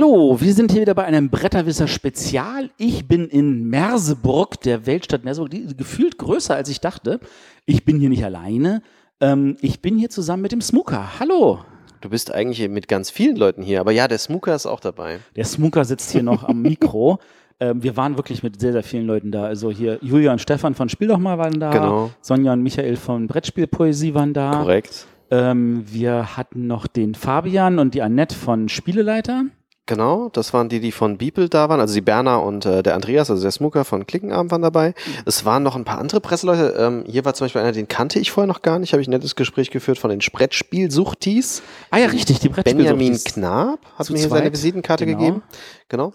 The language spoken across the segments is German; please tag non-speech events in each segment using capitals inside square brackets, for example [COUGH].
Hallo, wir sind hier wieder bei einem Bretterwisser Spezial. Ich bin in Merseburg, der Weltstadt Merseburg, die gefühlt größer als ich dachte. Ich bin hier nicht alleine. Ähm, ich bin hier zusammen mit dem Smooker. Hallo. Du bist eigentlich mit ganz vielen Leuten hier, aber ja, der Smooker ist auch dabei. Der Smooker sitzt hier noch am Mikro. [LAUGHS] Ähm, wir waren wirklich mit sehr, sehr vielen Leuten da. Also hier Julia und Stefan von Spiel doch mal waren da. Genau. Sonja und Michael von Brettspielpoesie waren da. Korrekt. Ähm, wir hatten noch den Fabian und die Annette von Spieleleiter. Genau, das waren die, die von Beeple da waren, also die Berna und äh, der Andreas, also der Smooker von Klickenabend waren dabei. Es waren noch ein paar andere Presseleute. Ähm, hier war zum Beispiel einer, den kannte ich vorher noch gar nicht, habe ich ein nettes Gespräch geführt von den Brettspielsuchtis. Ah ja, richtig, die Brettspielsuchtis. Benjamin Knab hat Zu mir hier zweit. seine Visitenkarte Genau. gegeben. Genau,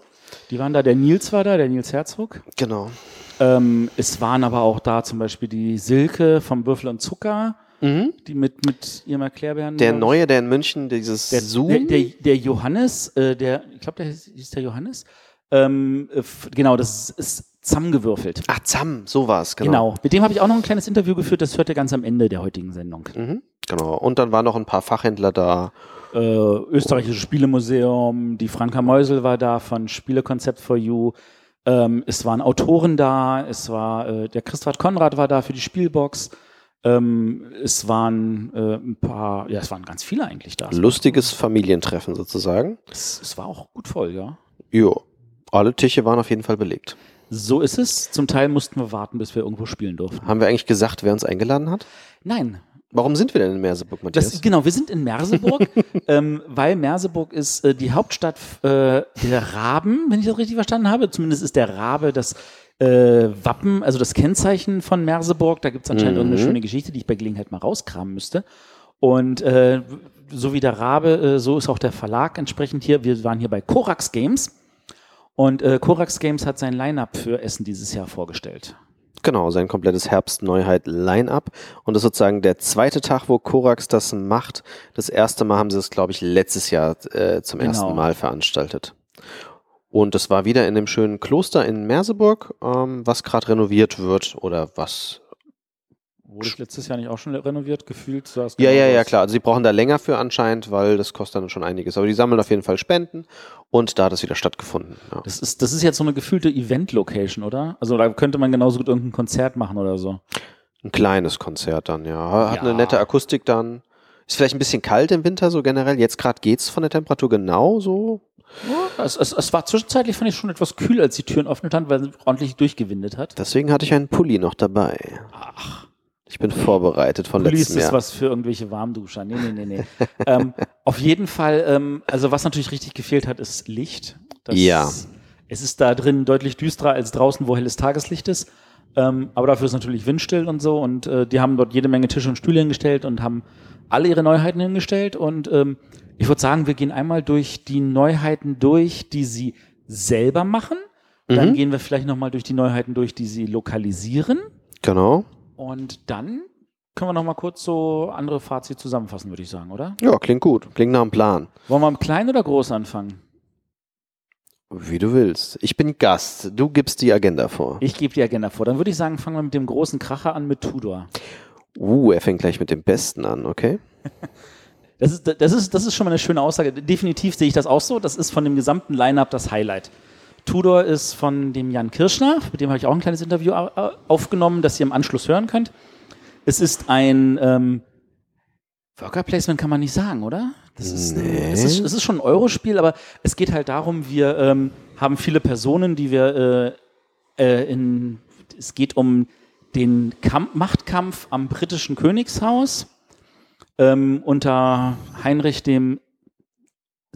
Die waren da, der Nils war da, der Nils Herzog. genau. Ähm, es waren aber auch da zum Beispiel die Silke vom Würfel und Zucker, die mit, mit ihrem Erklärbären. Mhm. Der neue, der in München dieses der, Zoom. Der, der, der Johannes, äh, der, ich glaube, der hieß der Johannes. Ähm, äh, genau, das ist, ist zusammengewürfelt. Ach, Zam, so war's, genau. Genau. Mit dem habe ich auch noch ein kleines Interview geführt, das hört ihr ganz am Ende der heutigen Sendung. Mhm, genau. Und dann waren noch ein paar Fachhändler da. Äh, Österreichisches Spielemuseum, die Franka Meusel war da von Spielekonzept for You. Ähm, es waren Autoren da, es war äh, der Christoph Konrad war da für die Spielbox. Ähm, es waren äh, ein paar, ja, es waren ganz viele eigentlich da. Es, Lustiges Familientreffen sozusagen. es, es war auch gut voll, ja. Jo. Alle Tische waren auf jeden Fall belegt. So ist es. Zum Teil mussten wir warten, bis wir irgendwo spielen durften. Haben wir eigentlich gesagt, wer uns eingeladen hat? Nein, Warum sind wir denn in Merseburg, Matthias? Das, genau, wir sind in Merseburg, [LAUGHS] ähm, weil Merseburg ist äh, die Hauptstadt äh, der Raben, wenn ich das richtig verstanden habe. Zumindest ist der Rabe das äh, Wappen, also das Kennzeichen von Merseburg. Da gibt es anscheinend irgendeine schöne Geschichte, die ich bei Gelegenheit mal rauskramen müsste. Und äh, so wie der Rabe, äh, so ist auch der Verlag entsprechend hier. Wir waren hier bei Korax Games. Und äh, Korax Games hat sein Line-Up für Essen dieses Jahr vorgestellt. Genau, sein komplettes Herbst-Neuheit-Line-Up. Und das ist sozusagen der zweite Tag, wo Korax das macht. Das erste Mal haben sie es, glaube ich, letztes Jahr äh, zum Genau. ersten Mal veranstaltet. Und das war wieder in dem schönen Kloster in Merseburg, ähm, was gerade renoviert wird oder was Wurde es letztes Jahr nicht auch schon renoviert, gefühlt? es Ja, ja, ja, klar. Also sie brauchen da länger für anscheinend, weil das kostet dann schon einiges. Aber die sammeln auf jeden Fall Spenden und da hat es wieder stattgefunden. Ja. Das ist, das ist jetzt so eine gefühlte Event-Location, oder? Also da könnte man genauso gut irgendein Konzert machen oder so. Ein kleines Konzert dann, ja. Hat Ja. eine nette Akustik dann. Ist vielleicht ein bisschen kalt im Winter so generell. Jetzt gerade geht's von der Temperatur genau so. Es, es, es war zwischenzeitlich, fand ich, schon etwas kühl, als die Türen offen standen, weil es ordentlich durchgewindet hat. Deswegen hatte ich einen Pulli noch dabei. Ach, Ich bin vorbereitet von Pullis letztem ist Jahr. was für irgendwelche Warmduscher. Nee, nee, nee, nee. [LAUGHS] ähm, auf jeden Fall, ähm, also was natürlich richtig gefehlt hat, ist Licht. Das, Ja. Es ist da drin deutlich düsterer als draußen, wo helles Tageslicht ist. Ähm, aber dafür ist natürlich windstill und so. Und äh, die haben dort jede Menge Tische und Stühle hingestellt und haben alle ihre Neuheiten hingestellt. Und ähm, ich würde sagen, wir gehen einmal durch die Neuheiten durch, die sie selber machen. Dann Mhm. gehen wir vielleicht nochmal durch die Neuheiten durch, die sie lokalisieren. Genau. Und dann können wir noch mal kurz so andere Fazit zusammenfassen, würde ich sagen, oder? Ja, klingt gut. Klingt nach einem Plan. Wollen wir mit klein oder groß anfangen? Wie du willst. Ich bin Gast. Du gibst die Agenda vor. Ich gebe die Agenda vor. Dann würde ich sagen, fangen wir mit dem großen Kracher an mit Tudor. Uh, er fängt gleich mit dem Besten an, okay? [LAUGHS] Das ist, das ist, das ist schon mal eine schöne Aussage. Definitiv sehe ich das auch so. Das ist von dem gesamten Line-Up das Highlight. Tudor ist von dem Jan Kirschner, mit dem habe ich auch ein kleines Interview au- au- aufgenommen, das ihr im Anschluss hören könnt. Es ist ein ähm, Worker Placement kann man nicht sagen, oder? Das ist, Nee. es, ist, es ist schon ein Eurospiel, aber es geht halt darum, wir ähm, haben viele Personen, die wir äh, äh, in, es geht um den Kamp Machtkampf am britischen Königshaus ähm, unter Heinrich dem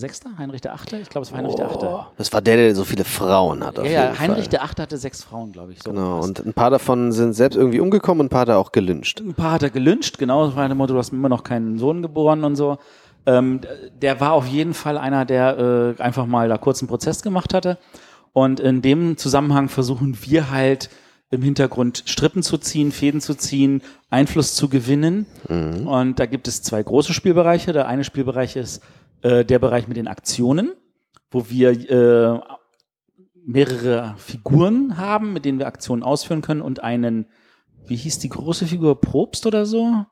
Sechster, Heinrich der Achte, ich glaube, es war Heinrich der Achte. Oh, das war der, der so viele Frauen hat. Auf Ja, ja, Heinrich Fall. der Achte hatte sechs Frauen, glaube ich. So Genau, und ein paar davon sind selbst irgendwie umgekommen und ein paar da auch gelünscht. Ein paar hat er gelünscht, genau, das war der Motto, du hast immer noch keinen Sohn geboren und so. Ähm, der war auf jeden Fall einer, der äh, einfach mal da kurz einen Prozess gemacht hatte. Und in dem Zusammenhang versuchen wir halt im Hintergrund Strippen zu ziehen, Fäden zu ziehen, Einfluss zu gewinnen. Und da gibt es zwei große Spielbereiche. Der eine Spielbereich ist äh, der Bereich mit den Aktionen, wo wir äh, mehrere Figuren haben, mit denen wir Aktionen ausführen können und einen, wie hieß die große Figur, Probst oder so?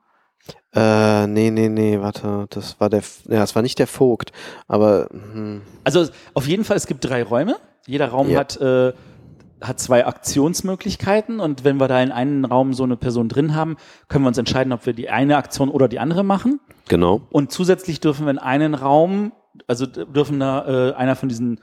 Äh, nee, nee, nee, warte, das war der, ja, das war nicht der Vogt, aber, hm. Also auf jeden Fall, es gibt drei Räume. Jeder Raum Ja. hat, äh, hat zwei Aktionsmöglichkeiten und wenn wir da in einem Raum so eine Person drin haben, können wir uns entscheiden, ob wir die eine Aktion oder die andere machen. Genau. Und zusätzlich dürfen wir in einen Raum, also dürfen da äh, einer von diesen,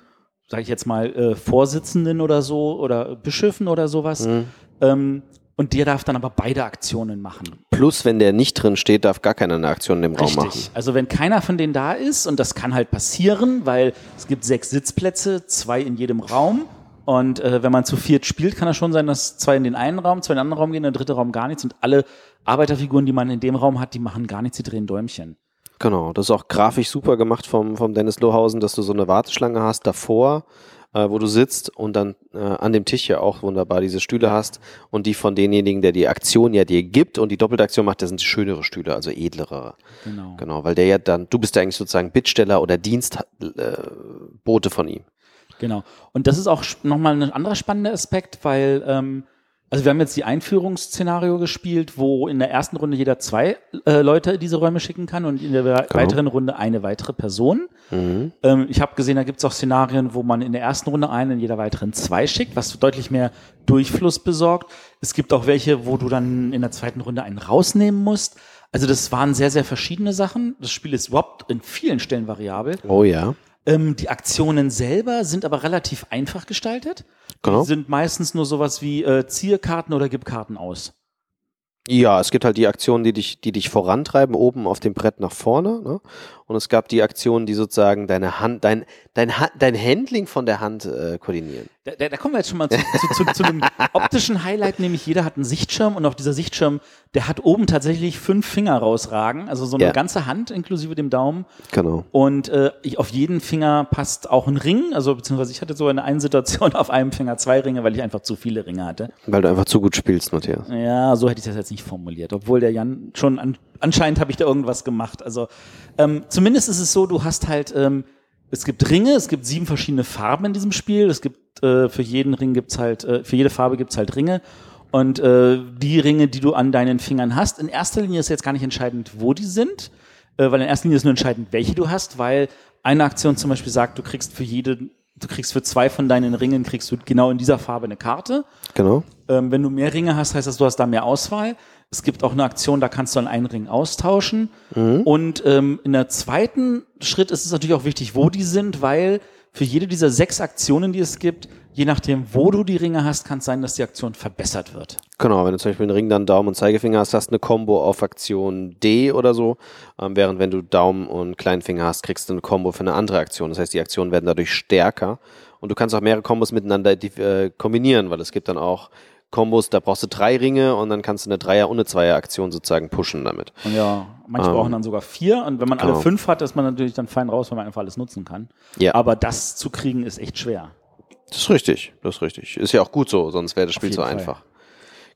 sage ich jetzt mal, äh, Vorsitzenden oder so oder Bischöfen oder sowas, Mhm. ähm, und der darf dann aber beide Aktionen machen. Plus, wenn der nicht drin steht, darf gar keiner eine Aktion in dem Raum machen. Also wenn keiner von denen da ist, und das kann halt passieren, weil es gibt sechs Sitzplätze, zwei in jedem Raum. Und äh, wenn man zu viert spielt, kann es schon sein, dass zwei in den einen Raum, zwei in den anderen Raum gehen, der dritte Raum gar nichts. Und alle Arbeiterfiguren, die man in dem Raum hat, die machen gar nichts, die drehen Däumchen. Genau, das ist auch grafisch super gemacht vom, vom Dennis Lohausen, dass du so eine Warteschlange hast davor, äh, wo du sitzt und dann äh, an dem Tisch ja auch wunderbar diese Stühle hast und die von denjenigen, der die Aktion ja dir gibt und die doppelte Aktion macht, das sind schönere Stühle, also edlere. Genau. Genau, weil der ja dann, du bist ja eigentlich sozusagen Bittsteller oder Dienstbote äh, Bote von ihm. Genau. Und das ist auch nochmal ein anderer spannender Aspekt, weil, ähm, also wir haben jetzt die Einführungsszenario gespielt, wo in der ersten Runde jeder zwei äh, Leute diese Räume schicken kann und in der weiteren Runde eine weitere Person. Mhm. Ähm, ich habe gesehen, da gibt es auch Szenarien, wo man in der ersten Runde einen, in jeder weiteren zwei schickt, was deutlich mehr Durchfluss besorgt. Es gibt auch welche, wo du dann in der zweiten Runde einen rausnehmen musst. Also das waren sehr, sehr verschiedene Sachen. Das Spiel ist überhaupt in vielen Stellen variabel. Oh ja. Ähm, die Aktionen selber sind aber relativ einfach gestaltet. Genau. Die sind meistens nur sowas wie äh, Zierkarten oder gib Karten aus. Ja, es gibt halt die Aktionen, die dich, die dich vorantreiben, oben auf dem Brett nach vorne. Ne? Und es gab die Aktionen, die sozusagen deine Hand, dein, dein, dein Handling von der Hand äh, koordinieren. Da, da, da kommen wir jetzt schon mal zu, zu, zu, zu einem [LAUGHS] optischen Highlight, nämlich jeder hat einen Sichtschirm und auf dieser Sichtschirm, der hat oben tatsächlich fünf Finger rausragen, also so eine Ja. ganze Hand inklusive dem Daumen. Genau. Und äh, ich, auf jeden Finger passt auch ein Ring, also beziehungsweise ich hatte so in einer Situation auf einem Finger zwei Ringe, weil ich einfach zu viele Ringe hatte. Weil du einfach zu gut spielst, Matthias. Ja, so hätte ich das jetzt nicht formuliert, obwohl der Jan schon an, anscheinend habe ich da irgendwas gemacht. Also ähm, zumindest ist es so, du hast halt ähm, es gibt Ringe, es gibt sieben verschiedene Farben in diesem Spiel. Es gibt äh, für jeden Ring gibt's halt äh, für jede Farbe gibt's halt Ringe und äh, die Ringe, die du an deinen Fingern hast. In erster Linie ist jetzt gar nicht entscheidend, wo die sind, äh, weil in erster Linie ist nur entscheidend, welche du hast, weil eine Aktion zum Beispiel sagt, du kriegst für jede Du kriegst für zwei von deinen Ringen kriegst du genau in dieser Farbe eine Karte. Genau. Ähm, wenn du mehr Ringe hast, heißt das, du hast da mehr Auswahl. Es gibt auch eine Aktion, da kannst du dann einen Ring austauschen. Und ähm, in der zweiten Schritt ist es natürlich auch wichtig, wo die sind, weil für jede dieser sechs Aktionen, die es gibt, je nachdem, wo du die Ringe hast, kann es sein, dass die Aktion verbessert wird. Genau, wenn du zum Beispiel einen Ring, dann Daumen und Zeigefinger hast, hast du eine Combo auf Aktion D oder so. Ähm, während wenn du Daumen und Kleinfinger hast, kriegst du eine Combo für eine andere Aktion. Das heißt, die Aktionen werden dadurch stärker. Und du kannst auch mehrere Kombos miteinander äh, kombinieren, weil es gibt dann auch Kombos, da brauchst du drei Ringe und dann kannst du eine Dreier- und eine Zweier-Aktion sozusagen pushen damit. Ja, manche Ähm, brauchen dann sogar vier. Und wenn man alle genau. fünf hat, ist man natürlich dann fein raus, weil man einfach alles nutzen kann. Ja. Aber das zu kriegen ist echt schwer. Das ist richtig, das ist richtig. Ist ja auch gut so, sonst wäre das Spiel zu Fall. einfach.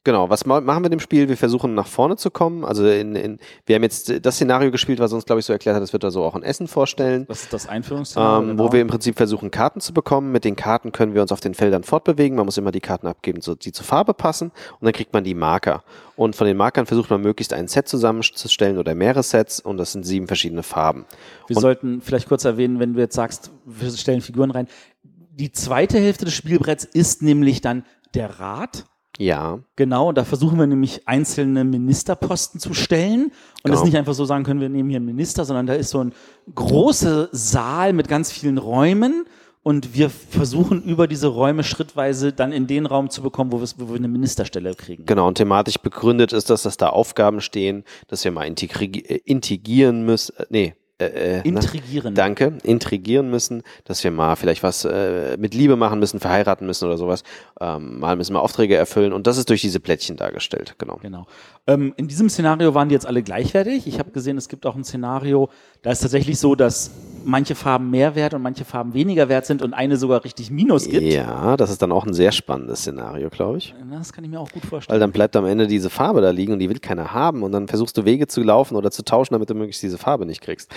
Genau, was ma- machen wir in dem Spiel? Wir versuchen nach vorne zu kommen. Also in, in, wir haben jetzt das Szenario gespielt, was uns, glaube ich, so erklärt hat, das wird er so auch in Essen vorstellen. Das ist das Einführungsszenario. Ähm, genau. Wo wir im Prinzip versuchen, Karten zu bekommen. Mit den Karten können wir uns auf den Feldern fortbewegen. Man muss immer die Karten abgeben, so, die zur Farbe passen. Und dann kriegt man die Marker. Und von den Markern versucht man möglichst ein Set zusammenzustellen oder mehrere Sets. Und das sind sieben verschiedene Farben. Wir Und- sollten vielleicht kurz erwähnen, wenn du jetzt sagst, wir stellen Figuren rein. Die zweite Hälfte des Spielbretts ist nämlich dann der Rat. Ja, Genau, und da versuchen wir nämlich einzelne Ministerposten zu stellen. Und es Genau. ist nicht einfach so sagen können, wir nehmen hier einen Minister, sondern da ist so ein großer Saal mit ganz vielen Räumen. Und wir versuchen über diese Räume schrittweise dann in den Raum zu bekommen, wo, wir's- wo wir eine Ministerstelle kriegen. Genau, und thematisch begründet ist das, dass da Aufgaben stehen, dass wir mal integri äh, integrieren müssen. Äh, nee. Äh, äh, na, Intrigieren. Danke, intrigieren müssen, dass wir mal vielleicht was äh, mit Liebe machen müssen, verheiraten müssen oder sowas. Ähm, mal müssen wir Aufträge erfüllen und das ist durch diese Plättchen dargestellt, genau. Genau. Ähm, in diesem Szenario waren die jetzt alle gleichwertig. Ich habe gesehen, es gibt auch ein Szenario, da ist tatsächlich so, dass manche Farben mehr wert und manche Farben weniger wert sind und eine sogar richtig Minus gibt. Ja, das ist dann auch ein sehr spannendes Szenario, glaube ich. Das kann ich mir auch gut Weil vorstellen. dann bleibt am Ende diese Farbe da liegen und die will keiner haben und dann versuchst du Wege zu laufen oder zu tauschen, damit du möglichst diese Farbe nicht kriegst.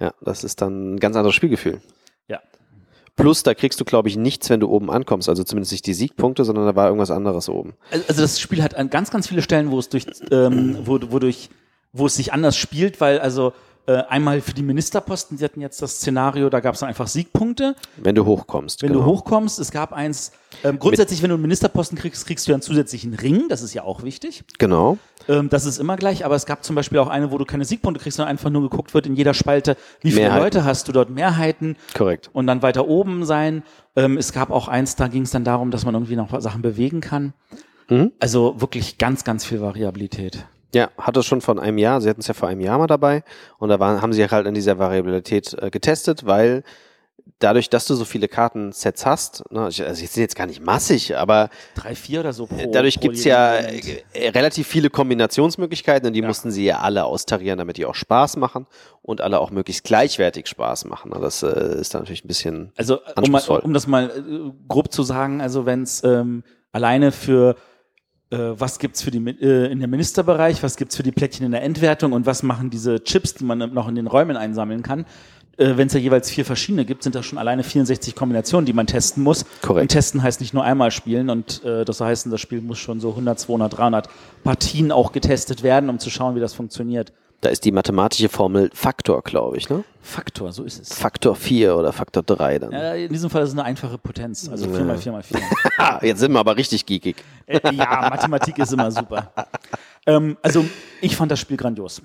Ja, das ist dann ein ganz anderes Spielgefühl. Plus, da kriegst du, glaube ich, nichts, wenn du oben ankommst. Also zumindest nicht die Siegpunkte, sondern da war irgendwas anderes oben. Also das Spiel hat an ganz, ganz viele Stellen, wo es durch, ähm, wo, wodurch wo es sich anders spielt, weil also einmal für die Ministerposten, die hatten jetzt das Szenario, da gab es dann einfach Siegpunkte. Wenn du hochkommst. Wenn genau. du hochkommst, es gab eins, ähm, grundsätzlich, wenn du einen Ministerposten kriegst, kriegst du einen zusätzlichen Ring, das ist ja auch wichtig. Genau. Ähm, das ist immer gleich, aber es gab zum Beispiel auch eine, wo du keine Siegpunkte kriegst, sondern einfach nur geguckt wird in jeder Spalte, wie viele Mehrheiten. Leute hast du dort, Mehrheiten. Korrekt. Und dann weiter oben sein. Ähm, es gab auch eins, da ging es dann darum, dass man irgendwie noch Sachen bewegen kann. Mhm. Also wirklich ganz, ganz viel Variabilität. Ja, hat es schon von einem Jahr. Sie hatten es ja vor einem Jahr mal dabei und da waren, haben sie halt an dieser Variabilität äh, getestet, weil dadurch, dass du so viele Kartensets hast, ne, also jetzt sind jetzt gar nicht massig, aber drei, vier oder so pro, Dadurch pro gibt's ja äh, relativ viele Kombinationsmöglichkeiten und die ja. mussten sie ja alle austarieren, damit die auch Spaß machen und alle auch möglichst gleichwertig Spaß machen. Das äh, ist dann natürlich ein bisschen Also um, mal, um das mal äh, grob zu sagen, also wenn es ähm, alleine für äh, was gibt's für die äh, in der Ministerbereich, was gibt's für die Plättchen in der Endwertung und was machen diese Chips, die man noch in den Räumen einsammeln kann. Äh, Wenn es ja jeweils vier verschiedene gibt, sind das schon alleine 64 Kombinationen, die man testen muss. Korrekt. Und testen heißt nicht nur einmal spielen und äh, das heißt, das Spiel muss schon so 100, 200, 300 Partien auch getestet werden, um zu schauen, wie das funktioniert. Da ist die mathematische Formel Faktor, glaube ich, ne? Faktor, so ist es. Faktor 4 oder Faktor 3 dann. Ja, in diesem Fall ist es eine einfache Potenz, also 4 mal 4 mal 4. Jetzt sind wir aber richtig geekig. Äh, ja, Mathematik ist immer super. ähm, also, ich fand das Spiel grandios.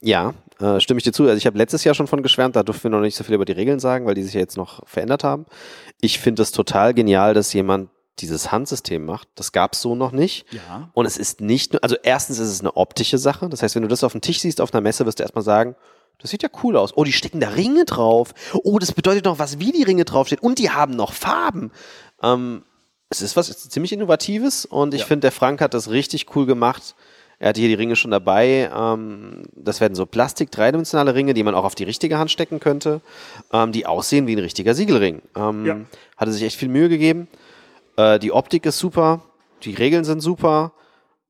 Ja, äh, stimme ich dir zu. Also ich habe letztes Jahr schon von geschwärmt, da durften wir noch nicht so viel über die Regeln sagen, weil die sich ja jetzt noch verändert haben. Ich finde es total genial, dass jemand dieses Handsystem macht. Das gab es so noch nicht. Ja. Und es ist nicht nur, also erstens ist es eine optische Sache. Das heißt, wenn du das auf dem Tisch siehst auf einer Messe, wirst du erstmal sagen, das sieht ja cool aus. Oh, die stecken da Ringe drauf. Oh, das bedeutet noch was, wie die Ringe draufstehen. Und die haben noch Farben. Ähm, es ist was ist ziemlich Innovatives und ich ja. finde, der Frank hat das richtig cool gemacht. Er hatte hier die Ringe schon dabei. Ähm, das werden so Plastik, dreidimensionale Ringe, die man auch auf die richtige Hand stecken könnte, ähm, die aussehen wie ein richtiger Siegelring. Ähm, ja. Hatte sich echt viel Mühe gegeben. Äh, die Optik ist super, die Regeln sind super.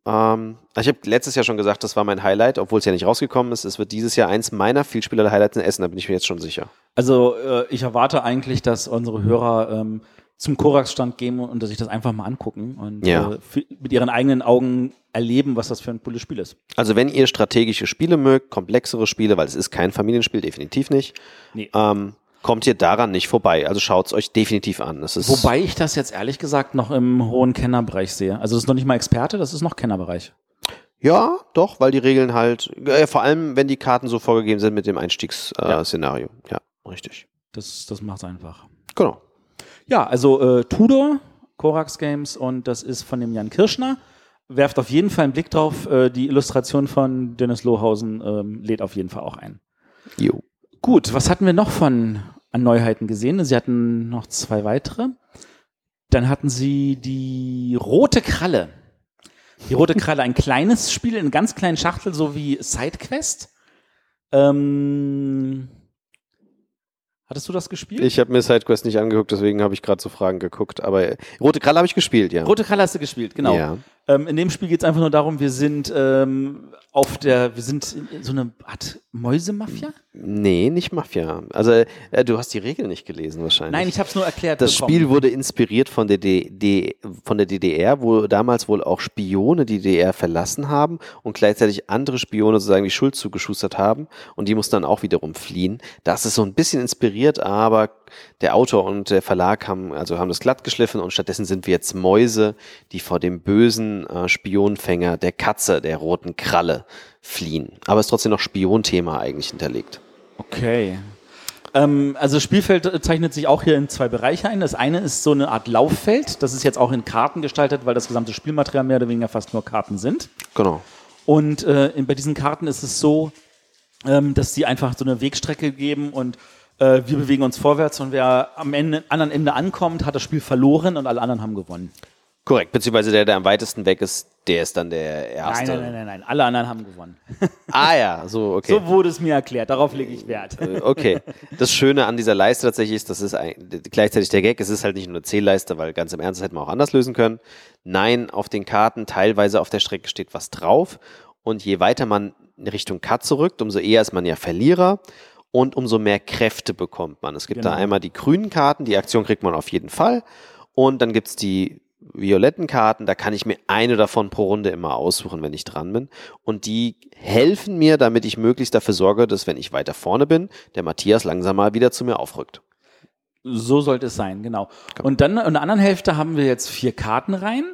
Ähm, ich habe letztes Jahr schon gesagt, das war mein Highlight, obwohl es ja nicht rausgekommen ist. Es wird dieses Jahr eins meiner Vielspieler-Highlights in Essen, da bin ich mir jetzt schon sicher. Also äh, ich erwarte eigentlich, dass unsere Hörer ähm, zum Korax-Stand gehen und sich das einfach mal angucken und ja. äh, mit ihren eigenen Augen erleben, was das für ein cooles Spiel ist. Also wenn ihr strategische Spiele mögt, komplexere Spiele, weil es ist kein Familienspiel, definitiv nicht. Nee. Ähm, kommt ihr daran nicht vorbei. Also schaut es euch definitiv an. Wobei ich das jetzt ehrlich gesagt noch im hohen Kennerbereich sehe. Also das ist noch nicht mal Experte, das ist noch Kennerbereich. Ja, doch, weil die Regeln halt, äh, vor allem wenn die Karten so vorgegeben sind mit dem Einstiegsszenario. Äh, ja. ja, richtig. Das, das macht einfach. Genau. Ja, also äh, Tudor, Korax Games und das ist von dem Jan Kirschner. Werft auf jeden Fall einen Blick drauf. Äh, die Illustration von Dennis Lohausen ähm, lädt auf jeden Fall auch ein. Jo. Gut, was hatten wir noch von an Neuheiten gesehen? Sie hatten noch zwei weitere. Dann hatten sie die rote Kralle. Die rote Kralle, ein kleines Spiel in ganz kleinen Schachtel, so wie Sidequest. Ähm, Hattest du das gespielt? Ich habe mir SideQuest nicht angeguckt, deswegen habe ich gerade so Fragen geguckt. Aber Rote Kralle habe ich gespielt, ja. Rote Kralle hast du gespielt, genau. Ja. Ähm, in dem Spiel geht es einfach nur darum, wir sind ähm, auf der, wir sind so eine Art Mäusemafia? Nee, nicht Mafia. Also äh, du hast die Regeln nicht gelesen wahrscheinlich. Nein, ich habe es nur erklärt. Das bekommen. Spiel wurde inspiriert von der, D von der DDR, wo damals wohl auch Spione die DDR verlassen haben und gleichzeitig andere Spione sozusagen die Schuld zugeschustert haben und die mussten dann auch wiederum fliehen. Das ist so ein bisschen inspiriert, aber der Autor und der Verlag haben also haben das glatt geschliffen und stattdessen sind wir jetzt Mäuse, die vor dem bösen äh, Spionfänger der Katze, der roten Kralle fliehen. Aber es ist trotzdem noch Spionthema eigentlich hinterlegt. Okay. Ähm, also das Spielfeld zeichnet sich auch hier in zwei Bereiche ein. Das eine ist so eine Art Lauffeld. Das ist jetzt auch in Karten gestaltet, weil das gesamte Spielmaterial mehr oder weniger fast nur Karten sind. Genau. Und äh, bei diesen Karten ist es so, ähm, dass sie einfach so eine Wegstrecke geben und äh, wir bewegen uns vorwärts und wer am Ende, anderen Ende ankommt, hat das Spiel verloren und alle anderen haben gewonnen. Korrekt, beziehungsweise der, der am weitesten weg ist, der ist dann der Erste. Nein, nein, nein, nein, nein. alle anderen haben gewonnen. [LAUGHS] ah ja, so, okay. So wurde es mir erklärt, darauf lege ich Wert. Äh, okay, das Schöne an dieser Leiste tatsächlich ist, das ist ein, gleichzeitig der Gag, es ist halt nicht nur eine Zählleiste, weil ganz im Ernst das hätten wir auch anders lösen können. Nein, auf den Karten teilweise auf der Strecke steht was drauf und je weiter man in Richtung Cut zurückt, umso eher ist man ja Verlierer und umso mehr Kräfte bekommt man. Es gibt genau. da einmal die grünen Karten, die Aktion kriegt man auf jeden Fall und dann gibt's die violetten Karten, da kann ich mir eine davon pro Runde immer aussuchen, wenn ich dran bin. Und die helfen mir, damit ich möglichst dafür sorge, dass wenn ich weiter vorne bin, der Matthias langsam mal wieder zu mir aufrückt. So sollte es sein, genau. Und dann in der anderen Hälfte haben wir jetzt vier Karten rein.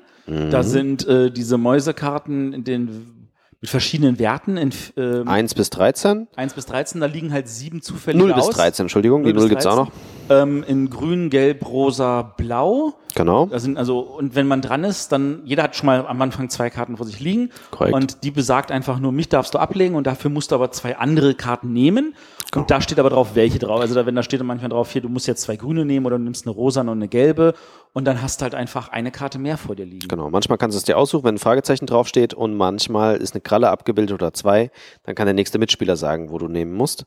Da sind äh, diese Mäusekarten in den mit verschiedenen Werten in ähm, 1 bis 13? 1 bis 13, da liegen halt sieben zufällige 0 bis aus. 13, Entschuldigung, die 0 bis 0 gibt's auch noch. Ähm, in grün, gelb, rosa, blau. Genau. Sind also, und wenn man dran ist, dann, jeder hat schon mal am Anfang zwei Karten vor sich liegen. Korrekt. Und die besagt einfach nur, mich darfst du ablegen und dafür musst du aber zwei andere Karten nehmen. Und da steht aber drauf, welche drauf. Also da, wenn da steht manchmal drauf, hier, du musst jetzt zwei grüne nehmen oder du nimmst eine rosa und eine gelbe. Und dann hast du halt einfach eine Karte mehr vor dir liegen. Genau, manchmal kannst du es dir aussuchen, wenn ein Fragezeichen draufsteht und manchmal ist eine Kralle abgebildet oder zwei, dann kann der nächste Mitspieler sagen, wo du nehmen musst.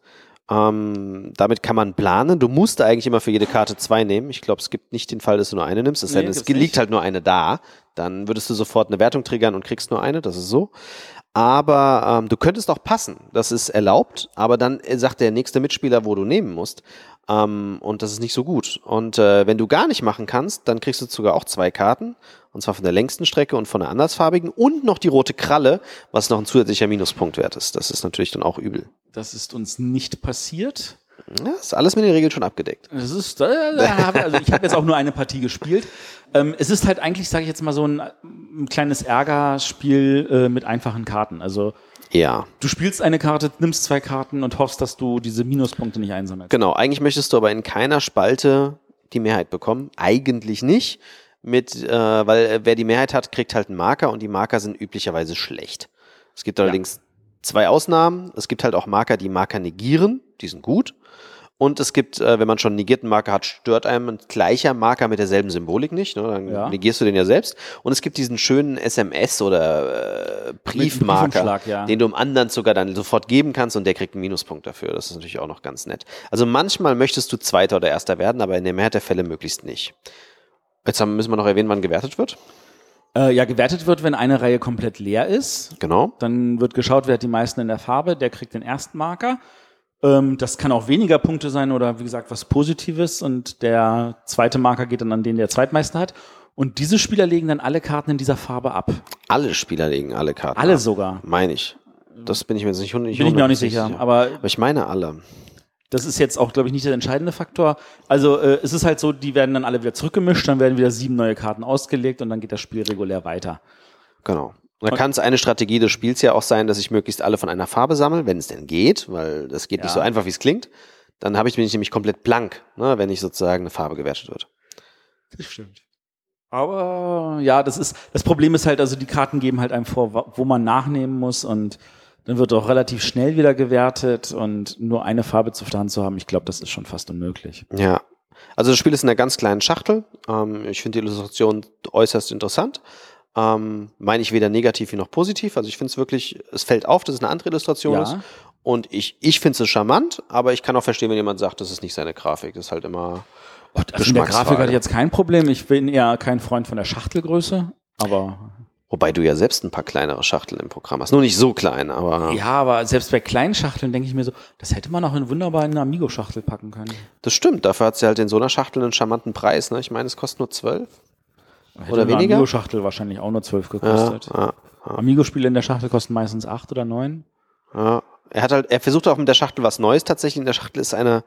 Ähm, damit kann man planen. Du musst eigentlich immer für jede Karte zwei nehmen. Ich glaube, es gibt nicht den Fall, dass du nur eine nimmst. Es sei Nee, es liegt nicht. halt nur eine da. Dann würdest du sofort eine Wertung triggern und kriegst nur eine. Das ist so. Aber ähm, du könntest auch passen. Das ist erlaubt. Aber dann äh, sagt der nächste Mitspieler, wo du nehmen musst. Ähm, und das ist nicht so gut. Und äh, wenn du gar nicht machen kannst, dann kriegst du sogar auch zwei Karten. Und zwar von der längsten Strecke und von der andersfarbigen. Und noch die rote Kralle, was noch ein zusätzlicher Minuspunktwert ist. Das ist natürlich dann auch übel. Das ist uns nicht passiert. Ja, ist alles mit den Regeln schon abgedeckt. Das ist, also ich habe jetzt auch nur eine Partie gespielt. Ähm, es ist halt eigentlich, sage ich jetzt mal, so ein, ein kleines Ärgerspiel äh, mit einfachen Karten. Also Ja. du spielst eine Karte, nimmst zwei Karten und hoffst, dass du diese Minuspunkte nicht einsammelst. Genau, eigentlich möchtest du aber in keiner Spalte die Mehrheit bekommen. Eigentlich nicht. Mit, äh, weil äh, wer die Mehrheit hat, kriegt halt einen Marker und die Marker sind üblicherweise schlecht. Es gibt allerdings zwei Ausnahmen. Es gibt halt auch Marker, die Marker negieren, die sind gut. Und es gibt, äh, wenn man schon einen negierten Marker hat, stört einem ein gleicher Marker mit derselben Symbolik nicht. Ne? Dann Ja. negierst du den ja selbst. Und es gibt diesen schönen SMS- oder äh, Briefmarker, ja. den du dem anderen sogar dann sofort geben kannst und der kriegt einen Minuspunkt dafür. Das ist natürlich auch noch ganz nett. Also manchmal möchtest du Zweiter oder Erster werden, aber in der Mehrheit der Fälle möglichst nicht. Jetzt haben, müssen wir noch erwähnen, wann gewertet wird. Äh, ja, gewertet wird, wenn eine Reihe komplett leer ist. Genau. Dann wird geschaut, wer hat die meisten in der Farbe, der kriegt den ersten Marker. Ähm, das kann auch weniger Punkte sein oder wie gesagt was Positives und der zweite Marker geht dann an den, der zweitmeisten hat. Und diese Spieler legen dann alle Karten in dieser Farbe ab. Alle Spieler legen alle Karten. Alle ab. sogar. Meine ich. Das bin ich mir jetzt nicht, hund- Bin ich mir auch nicht hundertprozentig sicher. Aber Aber ich meine alle. Das ist jetzt auch, glaube ich, nicht der entscheidende Faktor. Also äh, es ist halt so, die werden dann alle wieder zurückgemischt, dann werden wieder sieben neue Karten ausgelegt und dann geht das Spiel regulär weiter. Genau. Und da kann es eine Strategie des Spiels ja auch sein, dass ich möglichst alle von einer Farbe sammle, wenn es denn geht, weil das geht nicht Ja. so einfach, wie es klingt. Dann habe ich bin ich nämlich komplett blank, ne, wenn ich sozusagen eine Farbe gewertet wird. Das stimmt. Aber ja, das ist das Problem ist halt, also die Karten geben halt einem vor, wo man nachnehmen muss und dann wird auch relativ schnell wieder gewertet und nur eine Farbe zur Hand zu haben, ich glaube, das ist schon fast unmöglich. Ja. Also das Spiel ist in einer ganz kleinen Schachtel. Ähm, ich finde die Illustration äußerst interessant. Ähm, meine ich weder negativ wie noch positiv. Also ich finde es wirklich, es fällt auf, dass es eine andere Illustration Ja. ist. Und ich, ich finde es charmant, aber ich kann auch verstehen, wenn jemand sagt, das ist nicht seine Grafik. Das ist halt immer. Also der Geschmacksfrage. Grafik hat jetzt kein Problem. Ich bin eher kein Freund von der Schachtelgröße, aber Wobei du ja selbst ein paar kleinere Schachteln im Programm hast. Nur nicht so klein, aber ja, aber selbst bei kleinen Schachteln denke ich mir so, das hätte man auch in wunderbar in eine Amigo-Schachtel packen können. das stimmt. Dafür hat sie halt in so einer Schachtel einen charmanten Preis. Ne? Ich meine, es kostet nur 12. Hätte Oder weniger? Amigo-Schachtel wahrscheinlich auch nur 12 Ja, gekostet. ja, Amigo-Spiele in der Schachtel kosten meistens 8 oder 9. ja. Er hat halt, er versucht auch mit der Schachtel was Neues. Tatsächlich in der Schachtel ist eine,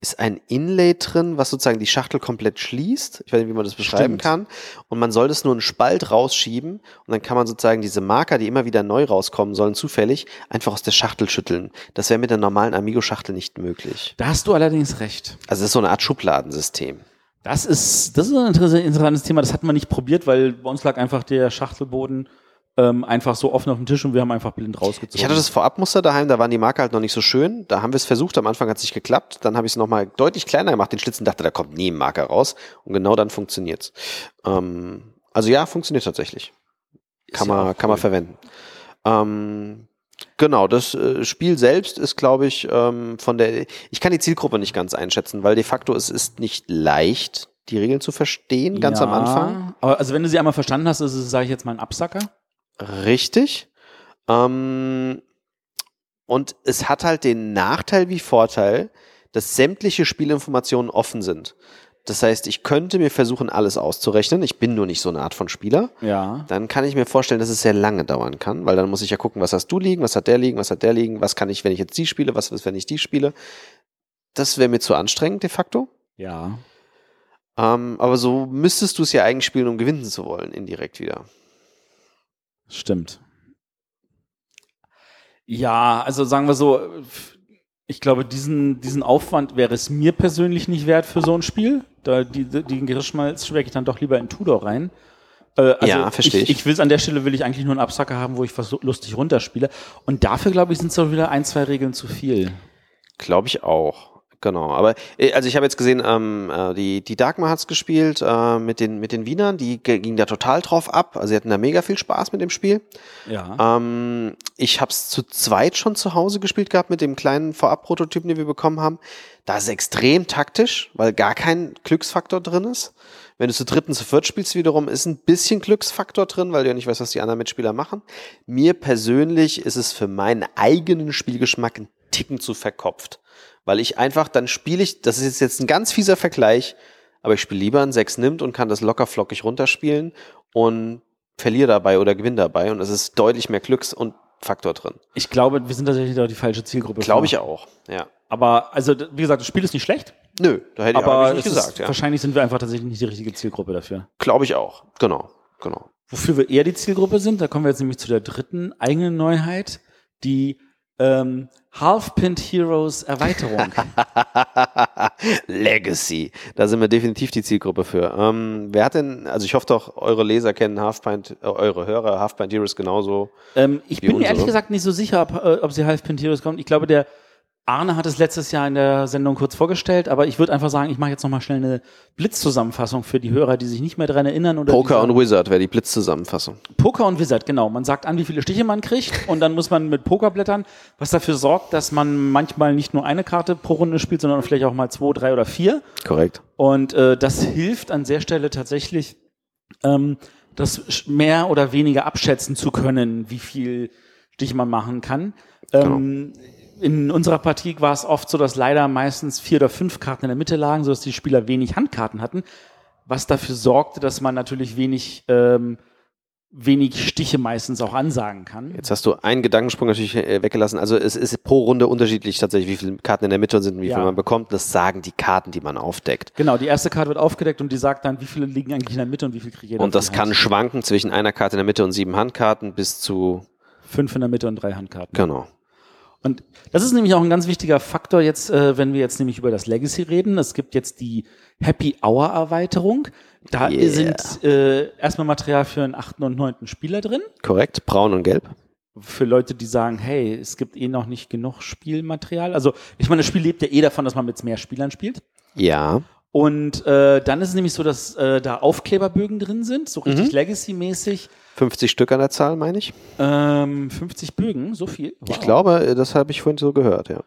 ist ein Inlay drin, was sozusagen die Schachtel komplett schließt. Ich weiß nicht, wie man das beschreiben Stimmt. kann. Und man soll das nur einen Spalt rausschieben und dann kann man sozusagen diese Marker, die immer wieder neu rauskommen sollen, zufällig, einfach aus der Schachtel schütteln. Das wäre mit der normalen Amigo-Schachtel nicht möglich. Da hast du allerdings recht. Also das ist so eine Art Schubladensystem. Das ist, das ist ein interess- interessantes Thema. Das hat man nicht probiert, weil bei uns lag einfach der Schachtelboden ähm, einfach so offen auf dem Tisch und wir haben einfach blind rausgezogen. Ich hatte das Vorabmuster daheim, da waren die Marker halt noch nicht so schön. Da haben wir es versucht, am Anfang hat es nicht geklappt. Dann habe ich es nochmal deutlich kleiner gemacht, den Schlitzen, dachte, da kommt nie ein Marker raus. Und genau dann funktioniert's. Ähm, also ja, funktioniert tatsächlich. Kann ja man, auch kann man cool. verwenden. Ähm, genau, das äh, Spiel selbst ist, glaube ich, ähm, von der, ich kann die Zielgruppe nicht ganz einschätzen, weil de facto es ist nicht leicht, die Regeln zu verstehen, ganz am Ja, Anfang. Aber also wenn du sie einmal verstanden hast, ist es, sage ich jetzt mal, ein Absacker. Richtig. Ähm, und es hat halt den Nachteil wie Vorteil, dass sämtliche Spielinformationen offen sind. Das heißt, ich könnte mir versuchen, alles auszurechnen. Ich bin nur nicht so eine Art von Spieler. Ja. Dann kann ich mir vorstellen, dass es sehr lange dauern kann, weil dann muss ich ja gucken, was hast du liegen, was hat der liegen, was hat der liegen, was kann ich, wenn ich jetzt die spiele, was ist, wenn ich die spiele. Das wäre mir zu anstrengend de facto. Ja. Ähm, aber so müsstest du es ja eigentlich spielen, um gewinnen zu wollen, indirekt wieder. Stimmt. Ja, also sagen wir so, ich glaube, diesen, diesen Aufwand wäre es mir persönlich nicht wert für so ein Spiel. Da die, die Gerichtschmalz schmecke ich dann doch lieber in Tudor rein. Äh, also Ja, verstehe ich. Ich will es an der Stelle, will ich eigentlich nur einen Absacker haben, wo ich was lustig runterspiele. Und dafür, glaube ich, sind es doch wieder ein, zwei Regeln zu viel. Glaube ich auch. Genau, aber äh, also ich habe jetzt gesehen, ähm, äh, die, die Dagmar hat's gespielt äh, mit, den, mit den Wienern, die ge- ging da total drauf ab. Also sie hatten da mega viel Spaß mit dem Spiel. Ja. Ähm, ich habe es zu zweit schon zu Hause gespielt gehabt mit dem kleinen Vorab-Prototypen, den wir bekommen haben. Da ist es extrem taktisch, weil gar kein Glücksfaktor drin ist. Wenn du zu dritt und zu viert spielst wiederum, ist ein bisschen Glücksfaktor drin, weil du ja nicht weißt, was die anderen Mitspieler machen. Mir persönlich ist es für meinen eigenen Spielgeschmack ein Ticken zu verkopft. Weil ich einfach, dann spiele ich, das ist jetzt, ein ganz fieser Vergleich, aber ich spiele lieber ein 6 nimmt und kann das locker flockig runterspielen und verliere dabei oder gewinne dabei und es ist deutlich mehr Glücks- und Faktor drin. Ich glaube, wir sind tatsächlich da die falsche Zielgruppe. Glaube ich auch, ja. Aber, also, wie gesagt, das Spiel ist nicht schlecht, Nö, da hätte ich aber auch nicht es gesagt, ist, ja. wahrscheinlich sind wir einfach tatsächlich nicht die richtige Zielgruppe dafür. Glaube ich auch, genau, genau. Wofür wir eher die Zielgruppe sind, da kommen wir jetzt nämlich zu der dritten eigenen Neuheit, die ähm, Half-Pint Heroes Erweiterung. [LAUGHS] Legacy. Da sind wir definitiv die Zielgruppe für. Ähm, wer hat denn, also ich hoffe doch, eure Leser kennen Halfpint, äh, eure Hörer Halfpint Heroes genauso. ähm, ich bin mir ehrlich unsere. gesagt nicht so sicher, ob, äh, ob sie Half-Pint Heroes kommt. Ich glaube, der Arne hat es letztes Jahr in der Sendung kurz vorgestellt, aber ich würde einfach sagen, ich mache jetzt nochmal schnell eine Blitzzusammenfassung für die Hörer, die sich nicht mehr dran erinnern. Oder Poker und Wizard wäre die Blitzzusammenfassung. Poker und Wizard, genau. Man sagt an, wie viele Stiche man kriegt und dann muss man mit Poker blättern, was dafür sorgt, dass man manchmal nicht nur eine Karte pro Runde spielt, sondern vielleicht auch mal zwei, drei oder vier. Korrekt. Und äh, das hilft an der Stelle tatsächlich, ähm, das mehr oder weniger abschätzen zu können, wie viel Stich man machen kann. Ähm, In unserer Partie war es oft so, dass leider meistens vier oder fünf Karten in der Mitte lagen, sodass die Spieler wenig Handkarten hatten, was dafür sorgte, dass man natürlich wenig, ähm, wenig Stiche meistens auch ansagen kann. Jetzt hast du einen Gedankensprung natürlich äh, weggelassen. Also es ist pro Runde unterschiedlich tatsächlich, wie viele Karten in der Mitte sind und wie Ja. viel man bekommt. Das sagen die Karten, die man aufdeckt. Genau, die erste Karte wird aufgedeckt und die sagt dann, wie viele liegen eigentlich in der Mitte und wie viel kriegt jeder. Und das kann Hand. schwanken zwischen einer Karte in der Mitte und sieben Handkarten bis zu, Fünf in der Mitte und drei Handkarten. genau. Und das ist nämlich auch ein ganz wichtiger Faktor jetzt, äh, wenn wir jetzt nämlich über das Legacy reden. Es gibt jetzt die Happy Hour Erweiterung. Da Yeah. sind äh, erstmal Material für einen achten und neunten Spieler drin. Korrekt. Braun und gelb. Für Leute, die sagen, hey, es gibt eh noch nicht genug Spielmaterial. Also ich meine, das Spiel lebt ja eh davon, dass man mit mehr Spielern spielt. Ja. Und äh, dann ist es nämlich so, dass äh, da Aufkleberbögen drin sind, so Mhm. richtig Legacy-mäßig. 50 Stück an der Zahl, meine ich. Ähm, 50 Bögen, so viel. Ich Wow. glaube, äh, das habe ich vorhin so gehört, ja.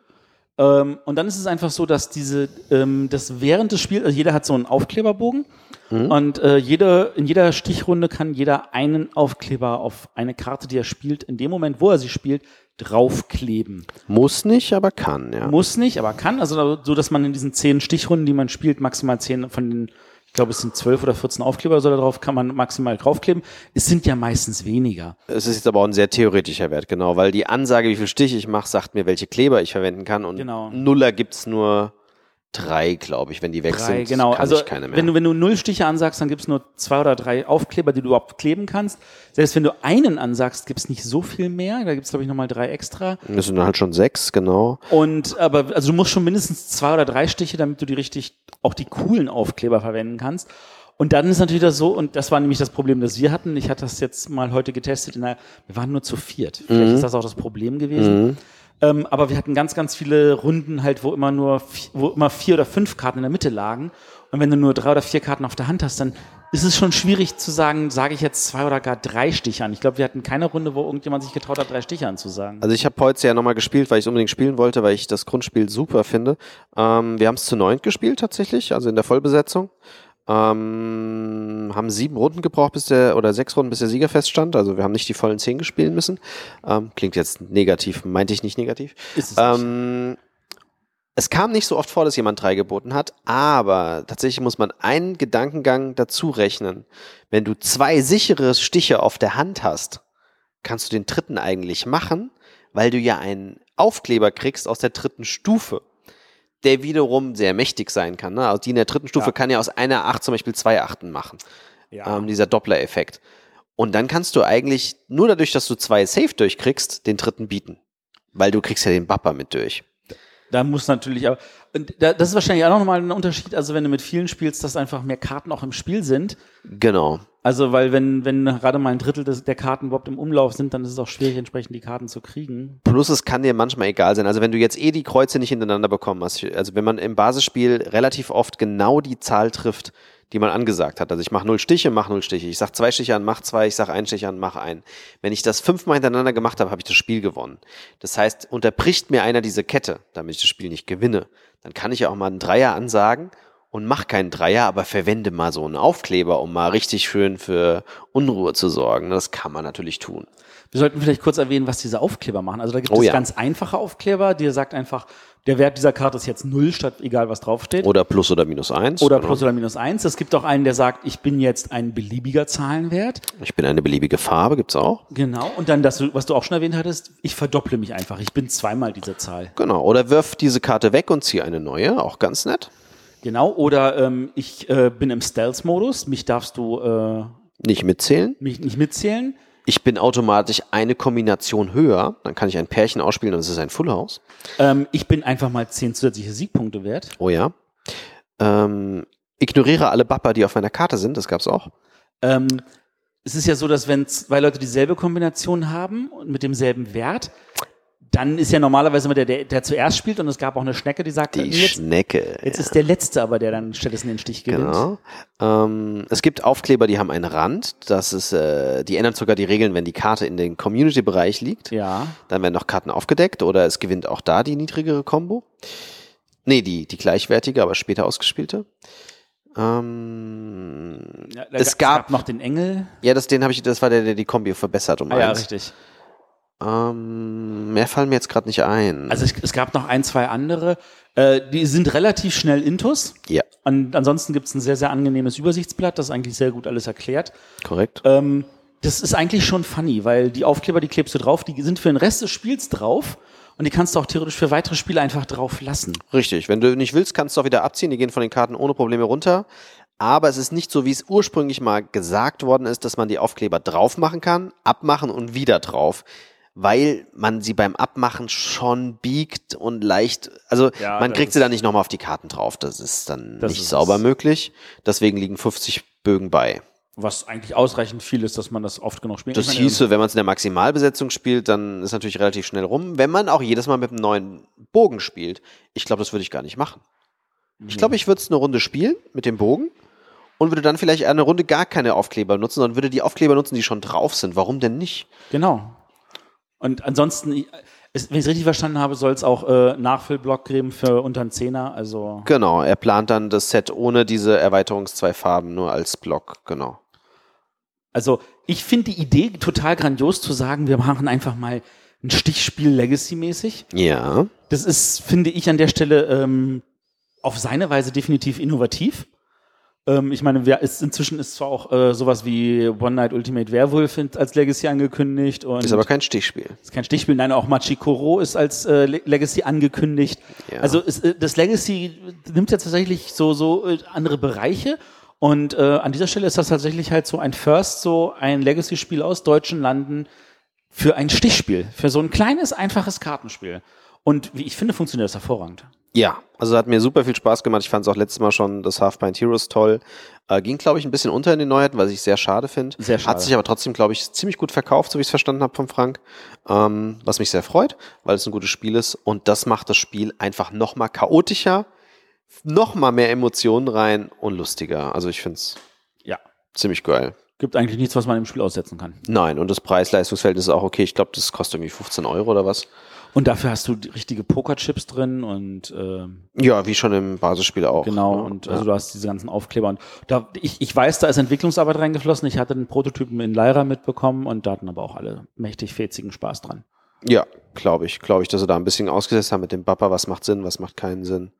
Ähm, und dann ist es einfach so, dass diese, ähm, dass während des Spiels, also jeder hat so einen Aufkleberbogen und äh, jede, in jeder Stichrunde kann jeder einen Aufkleber auf eine Karte, die er spielt, in dem Moment, wo er sie spielt, draufkleben. Muss nicht, aber kann, ja. Muss nicht, aber kann. Also so, dass man in diesen zehn Stichrunden, die man spielt, maximal zehn von den, ich glaube, es sind zwölf oder 14 Aufkleber oder so da drauf, kann man maximal draufkleben. Es sind ja meistens weniger. Es ist jetzt aber auch ein sehr theoretischer Wert, genau, weil die Ansage, wie viel Stich ich mache, sagt mir, welche Kleber ich verwenden kann. Und Genau. Nuller gibt's nur drei, glaube ich, wenn die weg Drei, sind. genau. Kann also ich keine mehr. wenn du wenn du null Stiche ansagst, dann gibt's nur zwei oder drei Aufkleber, die du überhaupt kleben kannst. Selbst wenn du einen ansagst, gibt's nicht so viel mehr. Da gibt's glaube ich nochmal drei extra. das sind halt schon sechs, genau. Und aber also du musst schon mindestens zwei oder drei Stiche, damit du die richtig auch die coolen Aufkleber verwenden kannst. Und dann ist natürlich das so, und das war nämlich das Problem, das wir hatten. Ich hatte das jetzt mal heute getestet. In der, wir waren nur zu viert. Vielleicht ist das auch das Problem gewesen. Ähm, aber wir hatten ganz, ganz viele Runden halt, wo immer nur, wo immer vier oder fünf Karten in der Mitte lagen. Und wenn du nur drei oder vier Karten auf der Hand hast, dann ist es schon schwierig zu sagen, sage ich jetzt zwei oder gar drei Stiche an. Ich glaube, wir hatten keine Runde, wo irgendjemand sich getraut hat, drei Stiche anzusagen. Also ich habe heute ja nochmal gespielt, weil ich unbedingt spielen wollte, weil ich das Grundspiel super finde. Ähm, wir haben es zu neunt gespielt tatsächlich, also in der Vollbesetzung. Ähm, haben sieben Runden gebraucht, bis der, oder sechs Runden, bis der Sieger feststand. Also wir haben nicht die vollen zehn gespielt müssen. Ähm, klingt jetzt negativ, meinte ich nicht negativ. Ist es nicht. Ähm, Es kam nicht so oft vor, dass jemand drei geboten hat, aber tatsächlich muss man einen Gedankengang dazu rechnen. Wenn du zwei sichere Stiche auf der Hand hast, kannst du den dritten eigentlich machen, weil du ja einen Aufkleber kriegst aus der dritten Stufe, der wiederum sehr mächtig sein kann. Ne? Also die in der dritten Stufe Ja. kann ja aus einer Acht zum Beispiel zwei Achten machen Ja. ähm, dieser Doppler-Effekt. Und dann kannst du eigentlich nur dadurch, dass du zwei Safe durchkriegst, den dritten bieten. Weil du kriegst ja den Bapper mit durch. Da muss natürlich auch, und da, das ist wahrscheinlich auch noch mal ein Unterschied, also wenn du mit vielen spielst, dass einfach mehr Karten auch im Spiel sind. Genau. Also, weil wenn, wenn gerade mal ein Drittel des, der Karten überhaupt im Umlauf sind, dann ist es auch schwierig, entsprechend die Karten zu kriegen. Plus es kann dir manchmal egal sein. Also wenn du jetzt eh die Kreuze nicht hintereinander bekommen hast, also wenn man im Basisspiel relativ oft genau die Zahl trifft, die man angesagt hat. Also ich mache null Stiche, mach null Stiche. Ich sag zwei Stiche an, mach zwei. Ich sag einen Stich an, mach einen. Wenn ich das fünfmal hintereinander gemacht habe, habe ich das Spiel gewonnen. Das heißt, unterbricht mir einer diese Kette, damit ich das Spiel nicht gewinne, dann kann ich auch mal einen Dreier ansagen und mach keinen Dreier, aber verwende mal so einen Aufkleber, um mal richtig schön für Unruhe zu sorgen. Das kann man natürlich tun. Wir sollten vielleicht kurz erwähnen, was diese Aufkleber machen. Also da gibt Oh es ja. ganz einfache Aufkleber, die sagt einfach, der Wert dieser Karte ist jetzt null statt egal was draufsteht. Oder plus oder minus eins. Oder Genau. plus oder minus eins. Es gibt auch einen, der sagt, ich bin jetzt ein beliebiger Zahlenwert. Ich bin eine beliebige Farbe, gibt's auch. Genau. Und dann das, was du auch schon erwähnt hattest, ich verdopple mich einfach. Ich bin zweimal diese Zahl. Genau. Oder wirf diese Karte weg und zieh eine neue, auch ganz nett. Genau. Oder ähm, ich äh, bin im Stealth-Modus. Mich darfst du äh, Nicht mitzählen. mich nicht mitzählen. Ich bin automatisch eine Kombination höher, dann kann ich ein Pärchen ausspielen und es ist ein Full House. Ähm, ich bin einfach mal zehn zusätzliche Siegpunkte wert. Oh ja. Ähm, ignoriere alle Bapper, die auf meiner Karte sind, das gab's auch. Ähm, es ist ja so, dass wenn zwei Leute dieselbe Kombination haben und mit demselben Wert, dann ist ja normalerweise immer der, der, der zuerst spielt und es gab auch eine Schnecke, die sagt, Die jetzt, Schnecke. jetzt ist der Letzte aber, der dann stattdessen den Stich gewinnt. Genau. Ähm, es gibt Aufkleber, die haben einen Rand. Das ist, äh, die ändern sogar die Regeln, wenn die Karte in den Community-Bereich liegt. Ja. Dann werden noch Karten aufgedeckt oder es gewinnt auch da die niedrigere Combo. Nee, die, die gleichwertige, aber später ausgespielte. Ähm, ja Es ga- gab- noch den Engel. ja, das, den habe ich, das war der, der die Kombi verbessert um Ah, ja, eins. richtig. Ähm, mehr fallen mir jetzt gerade nicht ein. Also es, es gab noch ein, zwei andere. Äh, die sind relativ schnell intus. ja, Und ansonsten gibt es ein sehr, sehr angenehmes Übersichtsblatt, das eigentlich sehr gut alles erklärt. korrekt. Ähm, das ist eigentlich schon funny, weil die Aufkleber, die klebst du drauf, die sind für den Rest des Spiels drauf und die kannst du auch theoretisch für weitere Spiele einfach drauf lassen. Richtig. Wenn du nicht willst, kannst du auch wieder abziehen. Die gehen von den Karten ohne Probleme runter. Aber es ist nicht so, wie es ursprünglich mal gesagt worden ist, dass man die Aufkleber drauf machen kann, abmachen und wieder drauf. Weil man sie beim Abmachen schon biegt und leicht, also Ja, man kriegt sie dann nicht nochmal auf die Karten drauf. Das ist dann Das nicht ist sauber möglich. Deswegen liegen 50 Bögen bei. Was eigentlich ausreichend viel ist, dass man das oft genug spielen Das kann. hieße, wenn man es in der Maximalbesetzung spielt, dann ist natürlich relativ schnell rum. Wenn man auch jedes Mal mit einem neuen Bogen spielt, ich glaube, das würde ich gar nicht machen. Ich glaube, ich würde es eine Runde spielen mit dem Bogen und würde dann vielleicht eine Runde gar keine Aufkleber nutzen, sondern würde die Aufkleber nutzen, die schon drauf sind. Warum denn nicht? Genau. Und ansonsten, es- wenn ich es richtig verstanden habe, soll es auch äh, Nachfüllblock geben für unter einen Zehner. Also Genau, er plant dann das Set ohne diese Erweiterungs zwei Farben, nur als Block, genau. Also ich finde die Idee total grandios zu sagen, wir machen einfach mal ein Stichspiel Legacy-mäßig. Ja, Das ist, finde ich, an der Stelle ähm, auf seine Weise definitiv innovativ. Ähm, ich meine, wer ist, inzwischen ist zwar auch äh, sowas wie One Night Ultimate Werewolf als Legacy angekündigt und ist aber kein Stichspiel. ist kein Stichspiel, nein, auch Machikoro ist als äh, Le- Legacy angekündigt. Ja. Also es, äh, das Legacy nimmt ja tatsächlich so, so äh, andere Bereiche. Und äh, an dieser Stelle ist das tatsächlich halt so ein First, so ein Legacy-Spiel aus deutschen Landen für ein Stichspiel, für so ein kleines, einfaches Kartenspiel. Und wie ich finde, funktioniert das hervorragend. Ja, also hat mir super viel Spaß gemacht. Ich fand es auch letztes Mal schon das Half Pint Heroes toll. Äh, ging, glaube ich, ein bisschen unter in den Neuheiten, was ich sehr schade finde. Sehr schade. Hat sich aber trotzdem, glaube ich, ziemlich gut verkauft, so wie ich es verstanden habe von Frank. Ähm, was mich sehr freut, weil es ein gutes Spiel ist. Und das macht das Spiel einfach noch mal chaotischer, noch mal mehr Emotionen rein und lustiger. Also ich finde es Ja. ziemlich geil. Gibt eigentlich nichts, was man im Spiel aussetzen kann. Nein, und das Preis-Leistungsverhältnis ist auch okay. Ich glaube, das kostet irgendwie 15 Euro oder was. Und dafür hast du richtige Pokerchips drin und ähm, Ja, wie schon im Basisspiel auch. Genau, Ja, und ja. also du hast diese ganzen Aufkleber. Und da, ich, ich weiß, da ist Entwicklungsarbeit reingeflossen. Ich hatte den Prototypen in Lyra mitbekommen und da hatten aber auch alle mächtig fetzigen Spaß dran. Ja, glaube ich. Glaube ich, dass sie da ein bisschen ausgesetzt haben mit dem Bappa, was macht Sinn, was macht keinen Sinn.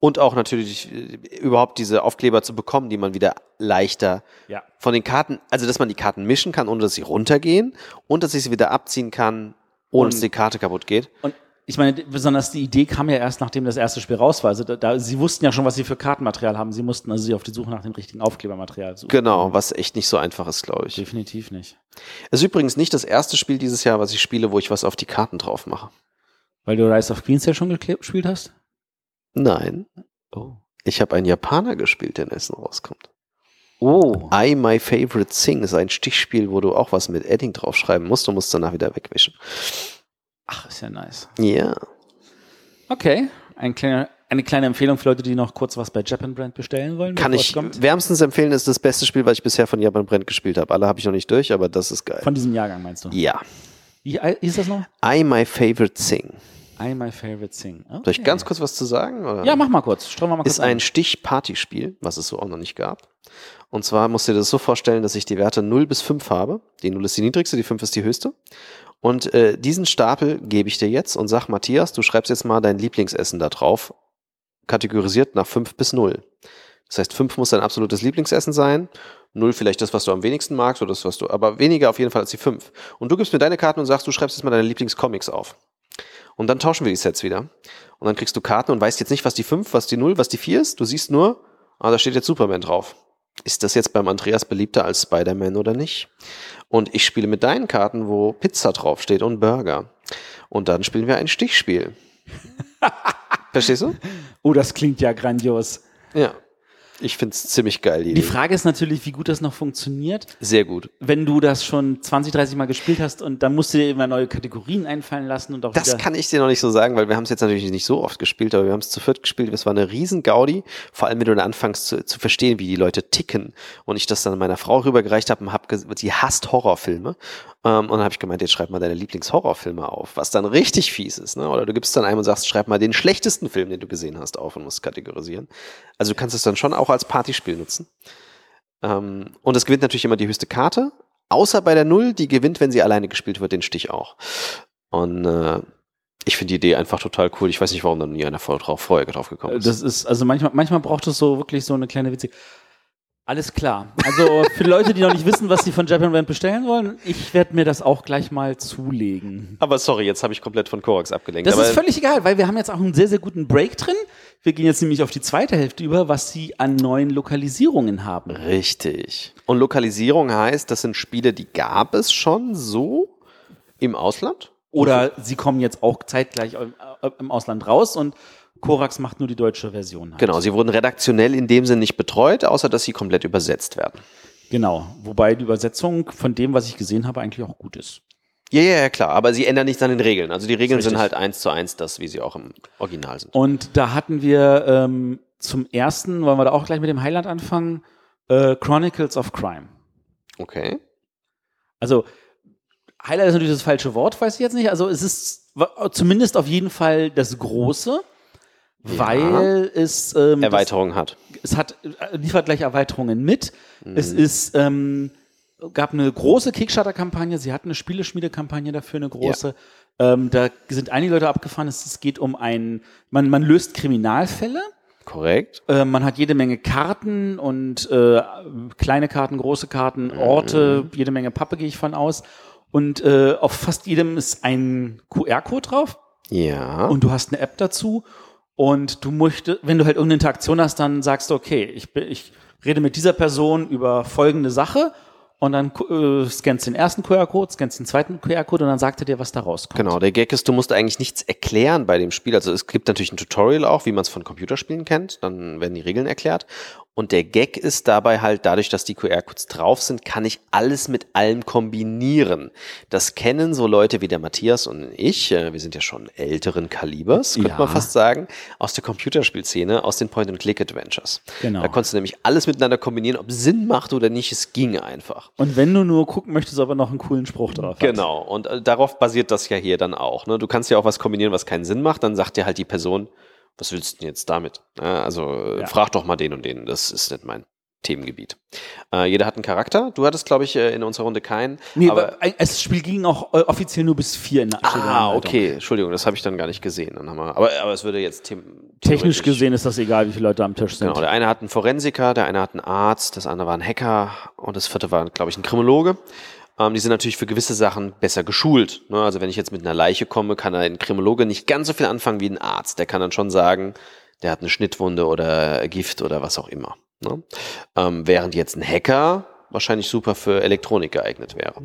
Und auch natürlich äh, überhaupt diese Aufkleber zu bekommen, die man wieder leichter Ja. von den Karten, also dass man die Karten mischen kann, ohne dass sie runtergehen und dass ich sie wieder abziehen kann, ohne dass die Karte kaputt geht. Und ich meine, besonders die Idee kam ja erst, nachdem das erste Spiel raus war. Also da, da, sie wussten ja schon, was sie für Kartenmaterial haben. Sie mussten also sich auf die Suche nach dem richtigen Aufklebermaterial suchen. Genau, was echt nicht so einfach ist, glaube ich. Definitiv nicht. Es ist übrigens nicht das erste Spiel dieses Jahr, was ich spiele, wo ich was auf die Karten drauf mache. Weil du Rise of Queens ja schon gespielt hast? Nein, Oh. ich habe einen Japaner gespielt, der in Essen rauskommt. Oh. I My Favorite Thing ist ein Stichspiel, wo du auch was mit Edding draufschreiben musst und musst danach wieder wegwischen. Ach, ist ja nice. Ja. Okay. Ein kleiner, eine kleine Empfehlung für Leute, die noch kurz was bei Japan Brand bestellen wollen. Kann ich wärmstens empfehlen, ist das beste Spiel, was ich bisher von Japan Brand gespielt habe. Alle habe ich noch nicht durch, aber das ist geil. Von diesem Jahrgang meinst du? ja. Wie hieß das noch? I My Favorite Thing. I My Favorite Thing. Okay. Soll ich ganz kurz was zu sagen? Oder? Ja, mach mal kurz. Streuen wir mal kurz ist ein Stich-Partyspiel, was es so auch noch nicht gab. Und zwar musst du dir das so vorstellen, dass ich die Werte 0 bis 5 habe. Die 0 ist die niedrigste, die 5 ist die höchste. Und äh, diesen Stapel gebe ich dir jetzt und sag, Matthias, du schreibst jetzt mal dein Lieblingsessen da drauf, kategorisiert nach 5 bis 0. Das heißt, 5 muss dein absolutes Lieblingsessen sein, 0 vielleicht das, was du am wenigsten magst oder das, was du, aber weniger auf jeden Fall als die 5. Und du gibst mir deine Karten und sagst, du schreibst jetzt mal deine Lieblingscomics auf. Und dann tauschen wir die Sets wieder. Und dann kriegst du Karten und weißt jetzt nicht, was die 5, was die 0, was die 4 ist. Du siehst nur, ah, da steht jetzt Superman drauf. Ist das jetzt beim Andreas beliebter als Spider-Man oder nicht? Und ich spiele mit deinen Karten, wo Pizza draufsteht und Burger. Und dann spielen wir ein Stichspiel. [LAUGHS] Verstehst du? Oh, das klingt ja grandios. Ja. Ich find's ziemlich geil, die Die. Frage ist natürlich, wie gut das noch funktioniert. Sehr gut. Wenn du das schon 20, 30 Mal gespielt hast und dann musst du dir immer neue Kategorien einfallen lassen und auch Das kann ich dir noch nicht so sagen, weil wir haben es jetzt natürlich nicht so oft gespielt, aber wir haben es zu viert gespielt. Es war eine riesen Gaudi, vor allem wenn du dann anfängst zu, zu verstehen, wie die Leute ticken. Und ich das dann meiner Frau rübergereicht habe und hab, sie hasst Horrorfilme. Ähm, und dann habe ich gemeint, jetzt schreib mal deine Lieblingshorrorfilme auf, was dann richtig fies ist. Ne? Oder du gibst dann einem und sagst, schreib mal den schlechtesten Film, den du gesehen hast, auf und musst kategorisieren. Also du kannst es dann schon auch als Partyspiel nutzen. Ähm, und es gewinnt natürlich immer die höchste Karte, außer bei der Null, die gewinnt, wenn sie alleine gespielt wird, den Stich auch. Und äh, ich finde die Idee einfach total cool. Ich weiß nicht, warum da nie einer vor, drauf, vorher drauf gekommen ist. Das ist, also manchmal, manchmal braucht es so wirklich so eine kleine Witzig. Alles klar. Also für Leute, die noch nicht wissen, was sie von Japan Brand bestellen wollen, ich werde mir das auch gleich mal zulegen. aber sorry, jetzt habe ich komplett von Korax abgelenkt. Das ist völlig egal, weil wir haben jetzt auch einen sehr, sehr guten Break drin. Wir gehen jetzt nämlich auf die zweite Hälfte über, was sie an neuen Lokalisierungen haben. Richtig. Und Lokalisierung heißt, das sind Spiele, die gab es schon so im Ausland? Oder sie kommen jetzt auch zeitgleich im, äh, im Ausland raus und Korax macht nur die deutsche Version. Halt. Genau, sie wurden redaktionell in dem Sinn nicht betreut, außer dass sie komplett übersetzt werden. Genau. Wobei die Übersetzung von dem, was ich gesehen habe, eigentlich auch gut ist. Ja, ja, ja, klar, aber sie ändern nichts an den Regeln. Also die Regeln sind halt eins zu eins das, wie sie auch im Original sind. Und da hatten wir ähm, zum ersten, wollen wir da auch gleich mit dem Highlight anfangen, äh, Chronicles of Crime. Okay. Also Highlight ist natürlich das falsche Wort, weiß ich jetzt nicht. Also es ist zumindest auf jeden Fall das Große, weil es ähm, Erweiterung hat. Es hat äh, liefert gleich Erweiterungen mit. Mhm. Es ist ähm, gab eine große Kickstarter-Kampagne. Sie hatten eine Spieleschmiede-Kampagne dafür, eine große. Ähm, da sind einige Leute abgefahren. Es, geht um ein, man, man löst Kriminalfälle. Korrekt. Äh, man hat jede Menge Karten und äh, kleine Karten, große Karten, Orte, jede Menge Pappe gehe ich von aus. Und äh, auf fast jedem ist ein QR-Code drauf Ja. und du hast eine App dazu. Und du möchtest, wenn du halt irgendeine Interaktion hast, dann sagst du, okay, ich, bin, ich rede mit dieser Person über folgende Sache und dann äh, scannst den ersten QR-Code, scannst den zweiten QR-Code und dann sagt er dir, was da rauskommt. Genau, der Gag ist, du musst eigentlich nichts erklären bei dem Spiel. Also es gibt natürlich ein Tutorial auch, wie man es von Computerspielen kennt. Dann werden die Regeln erklärt. Und der Gag ist dabei halt, dadurch, dass die QR-Codes drauf sind, kann ich alles mit allem kombinieren. Das kennen so Leute wie der Matthias und ich, äh, wir sind ja schon älteren Kalibers, könnte Ja. man fast sagen, aus der Computerspielszene, aus den Point-and-Click-Adventures. Genau. Da konntest du nämlich alles miteinander kombinieren, ob es Sinn macht oder nicht, es ging einfach. Und wenn du nur gucken möchtest, ob er noch einen coolen Spruch drauf hat. Genau, und äh, darauf basiert das ja hier dann auch. Ne? Du kannst ja auch was kombinieren, was keinen Sinn macht, dann sagt dir halt die Person, was willst du denn jetzt damit? Also äh, Ja. frag doch mal den und den, das ist nicht mein. Themengebiet. Äh, jeder hat einen Charakter. Du hattest, glaube ich, äh, in unserer Runde keinen. Nee, aber, ein- das Spiel ging auch äh, offiziell nur bis vier in der ah, okay. Entschuldigung, das habe ich dann gar nicht gesehen. Dann haben wir, aber, aber es würde jetzt Technisch gesehen ist das egal, wie viele Leute am Tisch sind. Genau, der eine hat einen Forensiker, der eine hat einen Arzt, das andere war ein Hacker und das vierte war, glaube ich, ein Kriminologe. Ähm, die sind natürlich für gewisse Sachen besser geschult. Ne? Also wenn ich jetzt mit einer Leiche komme, kann ein Kriminologe nicht ganz so viel anfangen wie ein Arzt. Der kann dann schon sagen, der hat eine Schnittwunde oder Gift oder was auch immer. Ne? Ähm, während jetzt ein Hacker wahrscheinlich super für Elektronik geeignet wäre.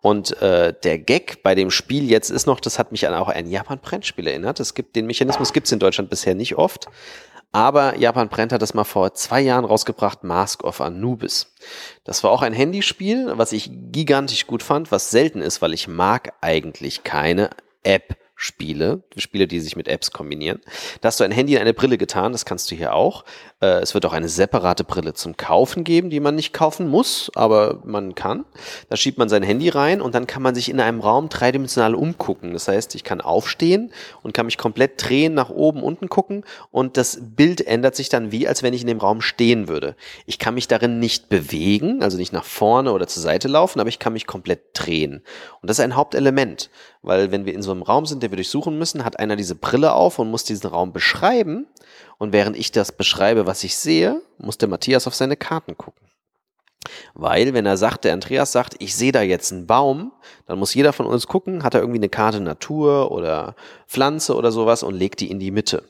Und äh, der Gag bei dem Spiel jetzt ist noch, das hat mich an auch ein Japan-Brennspiel erinnert. Es gibt den Mechanismus, gibt es in Deutschland bisher nicht oft. Aber Japan Brennt hat das mal vor zwei Jahren rausgebracht, Mask of Anubis. Das war auch ein Handyspiel, was ich gigantisch gut fand, was selten ist, weil ich mag eigentlich keine App. Spiele, Spiele, die sich mit Apps kombinieren. Da hast du ein Handy in eine Brille getan, das kannst du hier auch. Äh, es wird auch eine separate Brille zum Kaufen geben, die man nicht kaufen muss, aber man kann. Da schiebt man sein Handy rein und dann kann man sich in einem Raum dreidimensional umgucken. Das heißt, ich kann aufstehen und kann mich komplett drehen, nach oben, unten gucken und das Bild ändert sich dann wie, als wenn ich in dem Raum stehen würde. Ich kann mich darin nicht bewegen, also nicht nach vorne oder zur Seite laufen, aber ich kann mich komplett drehen. Und das ist ein Hauptelement, weil wenn wir in so einem Raum sind, wir durchsuchen müssen, hat einer diese Brille auf und muss diesen Raum beschreiben. Und während ich das beschreibe, was ich sehe, muss der Matthias auf seine Karten gucken. Weil, wenn er sagt, der Andreas sagt, ich sehe da jetzt einen Baum, dann muss jeder von uns gucken, hat er irgendwie eine Karte Natur oder Pflanze oder sowas und legt die in die Mitte.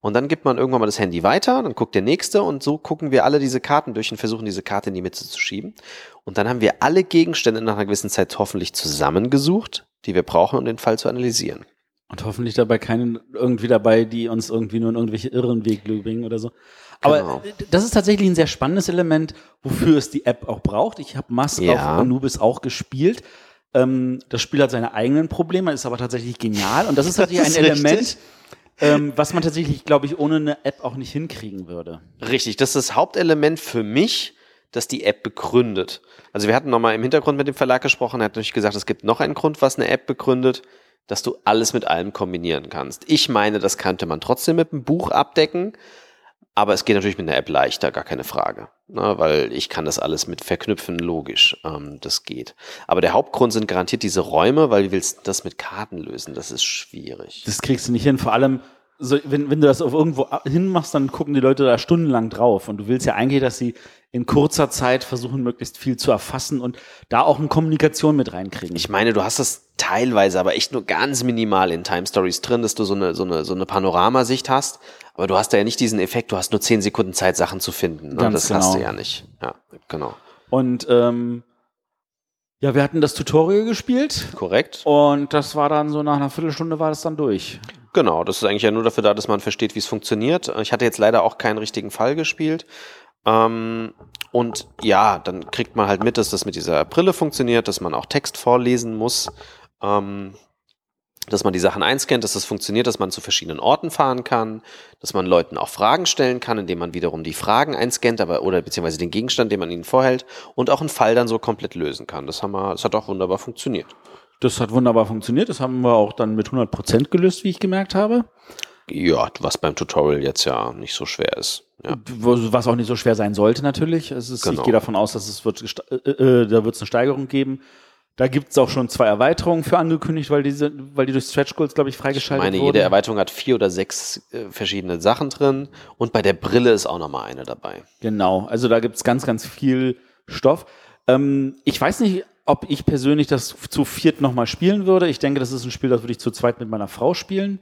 Und dann gibt man irgendwann mal das Handy weiter, dann guckt der nächste und so gucken wir alle diese Karten durch und versuchen diese Karte in die Mitte zu schieben. Und dann haben wir alle Gegenstände nach einer gewissen Zeit hoffentlich zusammengesucht, die wir brauchen, um den Fall zu analysieren. Und hoffentlich dabei keinen irgendwie dabei, die uns irgendwie nur in irgendwelche irren Weg bringen oder so. Aber Genau. das ist tatsächlich ein sehr spannendes Element, wofür es die App auch braucht. Ich habe Mask Ja. of Anubis auch gespielt. Ähm, das Spiel hat seine eigenen Probleme, ist aber tatsächlich genial. Und das ist [LAUGHS] tatsächlich Das ein ist Element, richtig. ähm, was man tatsächlich, glaube ich, ohne eine App auch nicht hinkriegen würde. Richtig, das ist das Hauptelement für mich, das die App begründet. Also wir hatten nochmal im Hintergrund mit dem Verlag gesprochen, er hat natürlich gesagt, es gibt noch einen Grund, was eine App begründet, dass du alles mit allem kombinieren kannst. Ich meine, das könnte man trotzdem mit einem Buch abdecken, aber es geht natürlich mit einer App leichter, gar keine Frage. Ne, weil ich kann das alles mit verknüpfen, logisch, ähm, das geht. Aber der Hauptgrund sind garantiert diese Räume, weil du willst das mit Karten lösen, das ist schwierig. Das kriegst du nicht hin. Vor allem, so, wenn, wenn du das auf irgendwo hinmachst, dann gucken die Leute da stundenlang drauf. Und du willst ja eigentlich, dass sie in kurzer Zeit versuchen, möglichst viel zu erfassen und da auch eine Kommunikation mit reinkriegen. Ich meine, du hast das teilweise, aber echt nur ganz minimal in Time Stories drin, dass du so eine, so eine, so eine Panoramasicht hast. Aber du hast da ja nicht diesen Effekt, du hast nur zehn Sekunden Zeit, Sachen zu finden. Ne? Ganz das hast du genau. ja nicht. Ja, genau. Und ähm, ja, wir hatten das Tutorial gespielt Korrekt. und das war dann so nach einer Viertelstunde war das dann durch. Genau, das ist eigentlich ja nur dafür da, dass man versteht, wie es funktioniert. Ich hatte jetzt leider auch keinen richtigen Fall gespielt. Ähm, und ja, dann kriegt man halt mit, dass das mit dieser Brille funktioniert, dass man auch Text vorlesen muss, ähm, dass man die Sachen einscannt, dass das funktioniert, dass man zu verschiedenen Orten fahren kann, dass man Leuten auch Fragen stellen kann, indem man wiederum die Fragen einscannt, aber oder beziehungsweise den Gegenstand, den man ihnen vorhält und auch einen Fall dann so komplett lösen kann. Das haben wir, das hat auch wunderbar funktioniert. Das hat wunderbar funktioniert. Das haben wir auch dann mit 100 Prozent gelöst, wie ich gemerkt habe. Ja, was beim Tutorial jetzt ja nicht so schwer ist. Ja. Was auch nicht so schwer sein sollte natürlich. Es ist, Genau. Ich gehe davon aus, dass es wird, gesta- äh, äh, da wird es eine Steigerung geben. Da gibt es auch schon zwei Erweiterungen für angekündigt, weil diese, weil die durch Stretch Goals, glaube ich, Ich freigeschaltet meine, wurden. jede Erweiterung hat vier oder sechs äh, verschiedene Sachen drin und bei der Brille ist auch nochmal eine dabei. Genau, also da gibt's ganz, ganz viel Stoff. Ähm, ich weiß nicht, ob ich persönlich das zu viert nochmal spielen würde. Ich denke, das ist ein Spiel, das würde ich zu zweit mit meiner Frau spielen.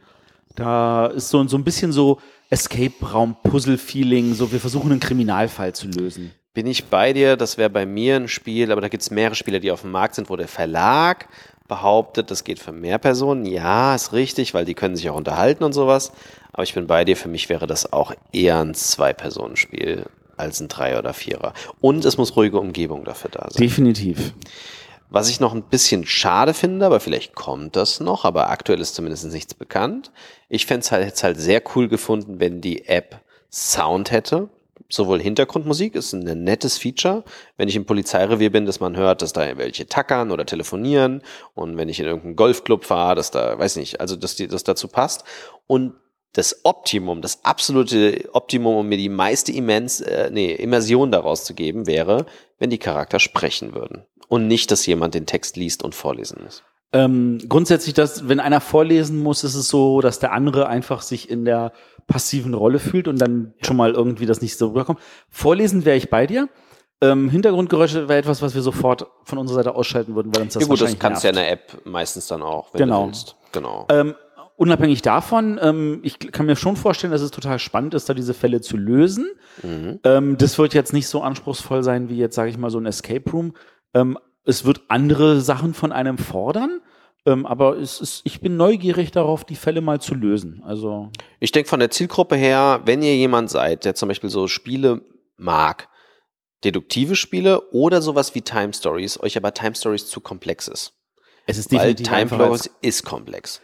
Da ist so, so ein bisschen so Escape-Raum-Puzzle-Feeling, so wir versuchen einen Kriminalfall zu lösen. Bin ich bei dir, das wäre bei mir ein Spiel, aber da gibt es mehrere Spiele, die auf dem Markt sind, wo der Verlag behauptet, das geht für mehr Personen. Ja, ist richtig, weil die können sich auch unterhalten und sowas. Aber ich bin bei dir, für mich wäre das auch eher ein Zwei-Personen-Spiel als ein Drei- oder Vierer. Und es muss ruhige Umgebung dafür da sein. Definitiv. Was ich noch ein bisschen schade finde, aber vielleicht kommt das noch, aber aktuell ist zumindest nichts bekannt. Ich fände es halt, es halt sehr cool gefunden, wenn die App Sound hätte. Sowohl Hintergrundmusik ist ein nettes Feature, wenn ich im Polizeirevier bin, dass man hört, dass da welche tackern oder telefonieren und wenn ich in irgendeinen Golfclub fahre, dass da, weiß nicht, also dass die, das dazu passt. Und das Optimum, das absolute Optimum, um mir die meiste Immens, äh, nee, Immersion daraus zu geben, wäre, wenn die Charakter sprechen würden. Und nicht, dass jemand den Text liest und vorlesen muss. Ähm, grundsätzlich, dass, wenn einer vorlesen muss, ist es so, dass der andere einfach sich in der passiven Rolle fühlt und dann schon mal irgendwie das nicht so rüberkommt. Vorlesen wäre ich bei dir. Ähm, Hintergrundgeräusche wäre etwas, was wir sofort von unserer Seite ausschalten würden, weil uns das Ja gut, das kannst du ja nervt. in der App meistens dann auch, wenn Genau. du willst. Genau. Ähm, unabhängig davon, ähm, ich kann mir schon vorstellen, dass es total spannend ist, da diese Fälle zu lösen. Mhm. Ähm, das wird jetzt nicht so anspruchsvoll sein wie jetzt, sage ich mal, so ein Escape Room. Ähm, es wird andere Sachen von einem fordern, ähm, aber es ist, ich bin neugierig darauf, die Fälle mal zu lösen. Also Ich denke von der Zielgruppe her, wenn ihr jemand seid, der zum Beispiel so Spiele mag, deduktive Spiele oder sowas wie Time Stories, euch aber Time Stories zu komplex ist. es ist Weil definitiv Time einfacher Flows als, ist komplex.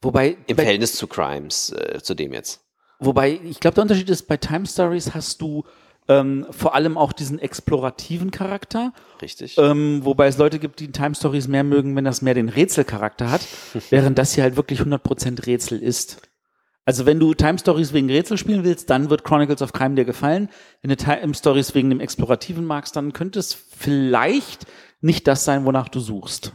wobei, Im Verhältnis zu Crimes, äh, zu dem jetzt. wobei ich glaube, der Unterschied ist, bei Time Stories hast du ähm, vor allem auch diesen explorativen Charakter Richtig? Ähm, wobei es Leute gibt, die Time Stories mehr mögen, wenn das mehr den Rätselcharakter hat, [LAUGHS] während das hier halt wirklich 100% Rätsel ist. Also wenn du Time Stories wegen Rätsel spielen willst, dann wird Chronicles of Crime dir gefallen. Wenn du Time Stories wegen dem Explorativen magst, dann könnte es vielleicht nicht das sein, wonach du suchst.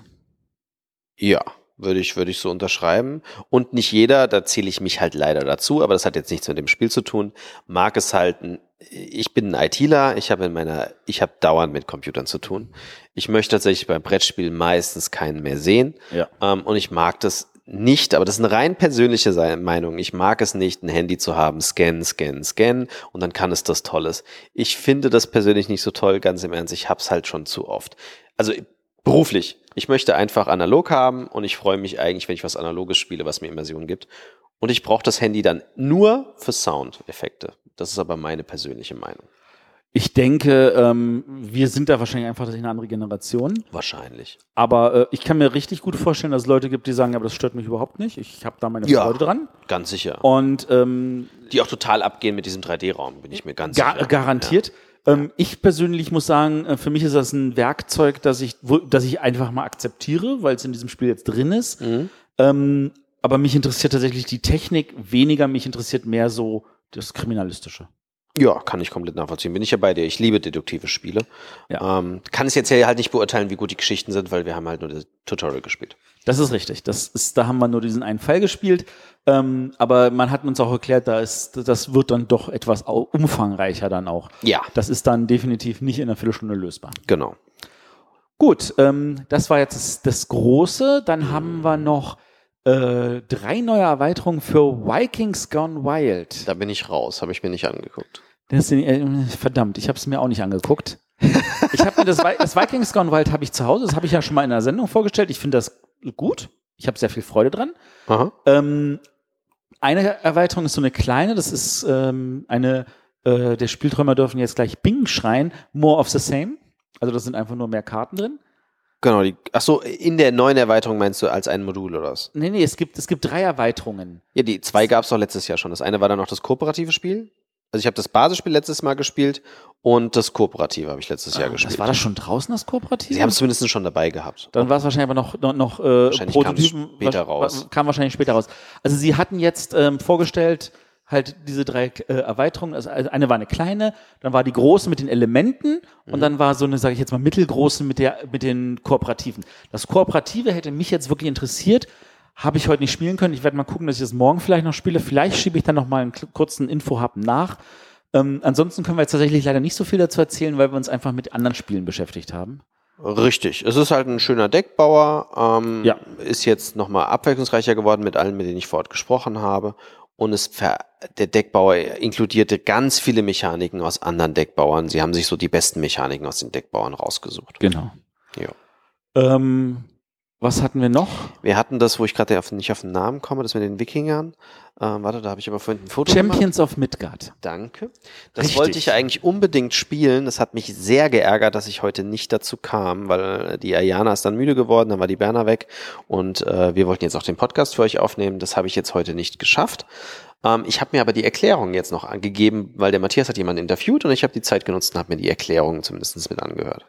Ja, würde ich, würde ich so unterschreiben. Und nicht jeder, da zähle ich mich halt leider dazu, aber das hat jetzt nichts mit dem Spiel zu tun, mag es halt, ein- ich bin ein ITler, ich habe in meiner, ich habe dauernd mit Computern zu tun. Ich möchte tatsächlich beim Brettspiel meistens keinen mehr sehen. Ja. Ähm, und ich mag das nicht, aber das ist eine rein persönliche Meinung. Ich mag es nicht, ein Handy zu haben, scan, scan, scan und dann kann es das Tolles. Ich finde das persönlich nicht so toll, ganz im Ernst. Ich hab's halt schon zu oft. Also beruflich. Ich möchte einfach analog haben und ich freue mich eigentlich, wenn ich was Analoges spiele, was mir Immersion gibt. Und ich brauche das Handy dann nur für Soundeffekte. Das ist aber meine persönliche Meinung. Ich denke, ähm, wir sind da wahrscheinlich einfach eine andere Generation. Wahrscheinlich. Aber äh, ich kann mir richtig gut vorstellen, dass es Leute gibt, die sagen, aber das stört mich überhaupt nicht. Ich habe da meine Ja. Freude dran. Ganz sicher. Und ähm, Die auch total abgehen mit diesem 3D-Raum, bin ich mir ganz Ga sicher. garantiert. Ähm, ich persönlich muss sagen, äh, für mich ist das ein Werkzeug, das ich, wo, das ich einfach mal akzeptiere, weil es in diesem Spiel jetzt drin ist. Mhm. Ähm, aber mich interessiert tatsächlich die Technik weniger, mich interessiert mehr so das Kriminalistische. Ja, kann ich komplett nachvollziehen. Bin ich ja bei dir. Ich liebe deduktive Spiele. Ja. Ähm, kann es jetzt halt nicht beurteilen, wie gut die Geschichten sind, weil wir haben halt nur das Tutorial gespielt. Das ist richtig. Das ist, da haben wir nur diesen einen Fall gespielt. Ähm, aber man hat uns auch erklärt, da ist, das wird dann doch etwas umfangreicher dann auch. Ja, Das ist dann definitiv nicht in einer Viertelstunde lösbar. genau. Gut, ähm, das war jetzt das, das Große. Dann haben wir noch äh, drei neue Erweiterungen für Vikings Gone Wild. Da bin ich raus, habe ich mir nicht angeguckt. Das sind, äh, verdammt, ich habe es mir auch nicht angeguckt. Ich habe mir das, das Vikings Gone Wild habe ich zu Hause. Das habe ich ja schon mal in der Sendung vorgestellt. Ich finde das gut. Ich habe sehr viel Freude dran. Ähm, eine Erweiterung ist so eine kleine. Das ist ähm, eine. Äh, der Spielträumer dürfen jetzt gleich Bing schreien. More of the same. Also da sind einfach nur mehr Karten drin. Genau, die, ach so, in der neuen Erweiterung meinst du als ein Modul oder was? Nee, nee, es gibt, es gibt drei Erweiterungen. Ja, die zwei gab es doch letztes Jahr schon. Das eine war dann noch das kooperative Spiel. Also ich habe das Basisspiel letztes Mal gespielt und das kooperative habe ich letztes Jahr gespielt. Ah, Das war das schon draußen, das Kooperative? Sie haben es zumindest schon dabei gehabt. Dann war es wahrscheinlich aber noch, noch, noch äh, Wahrscheinlich Prototypen. kam's später raus. Kam wahrscheinlich später raus. Also sie hatten jetzt ähm, vorgestellt, halt diese drei äh, Erweiterungen. Also eine war eine kleine, dann war die große mit den Elementen Mhm. und dann war so eine, sage ich jetzt mal, mittelgroße mit, der, mit den Kooperativen. Das Kooperative hätte mich jetzt wirklich interessiert. Habe ich heute nicht spielen können. Ich werde mal gucken, dass ich das morgen vielleicht noch spiele. Vielleicht schiebe ich dann noch mal einen kurzen Info-Hub nach. Ähm, ansonsten können wir jetzt tatsächlich leider nicht so viel dazu erzählen, weil wir uns einfach mit anderen Spielen beschäftigt haben. Richtig. Es ist halt ein schöner Deckbauer. Ähm, Ja. Ist jetzt nochmal abwechslungsreicher geworden mit allen, mit denen ich vorher gesprochen habe. Und es ver der Deckbauer inkludierte ganz viele Mechaniken aus anderen Deckbauern. Sie haben sich so die besten Mechaniken aus den Deckbauern rausgesucht. Genau. Ja. Ähm, was hatten wir noch? Wir hatten das, wo ich gerade nicht auf den Namen komme, das mit den Wikingern. Ähm, warte, da habe ich aber vorhin ein Foto gemacht. Champions of Midgard. Danke. Das Richtig. wollte ich eigentlich unbedingt spielen. Das hat mich sehr geärgert, dass ich heute nicht dazu kam, weil die Ayana ist dann müde geworden, dann war die Berner weg und äh, wir wollten jetzt auch den Podcast für euch aufnehmen. Das habe ich jetzt heute nicht geschafft. Ähm, ich habe mir aber die Erklärung jetzt noch angegeben, weil der Matthias hat jemanden interviewt und ich habe die Zeit genutzt und habe mir die Erklärung zumindest mit angehört.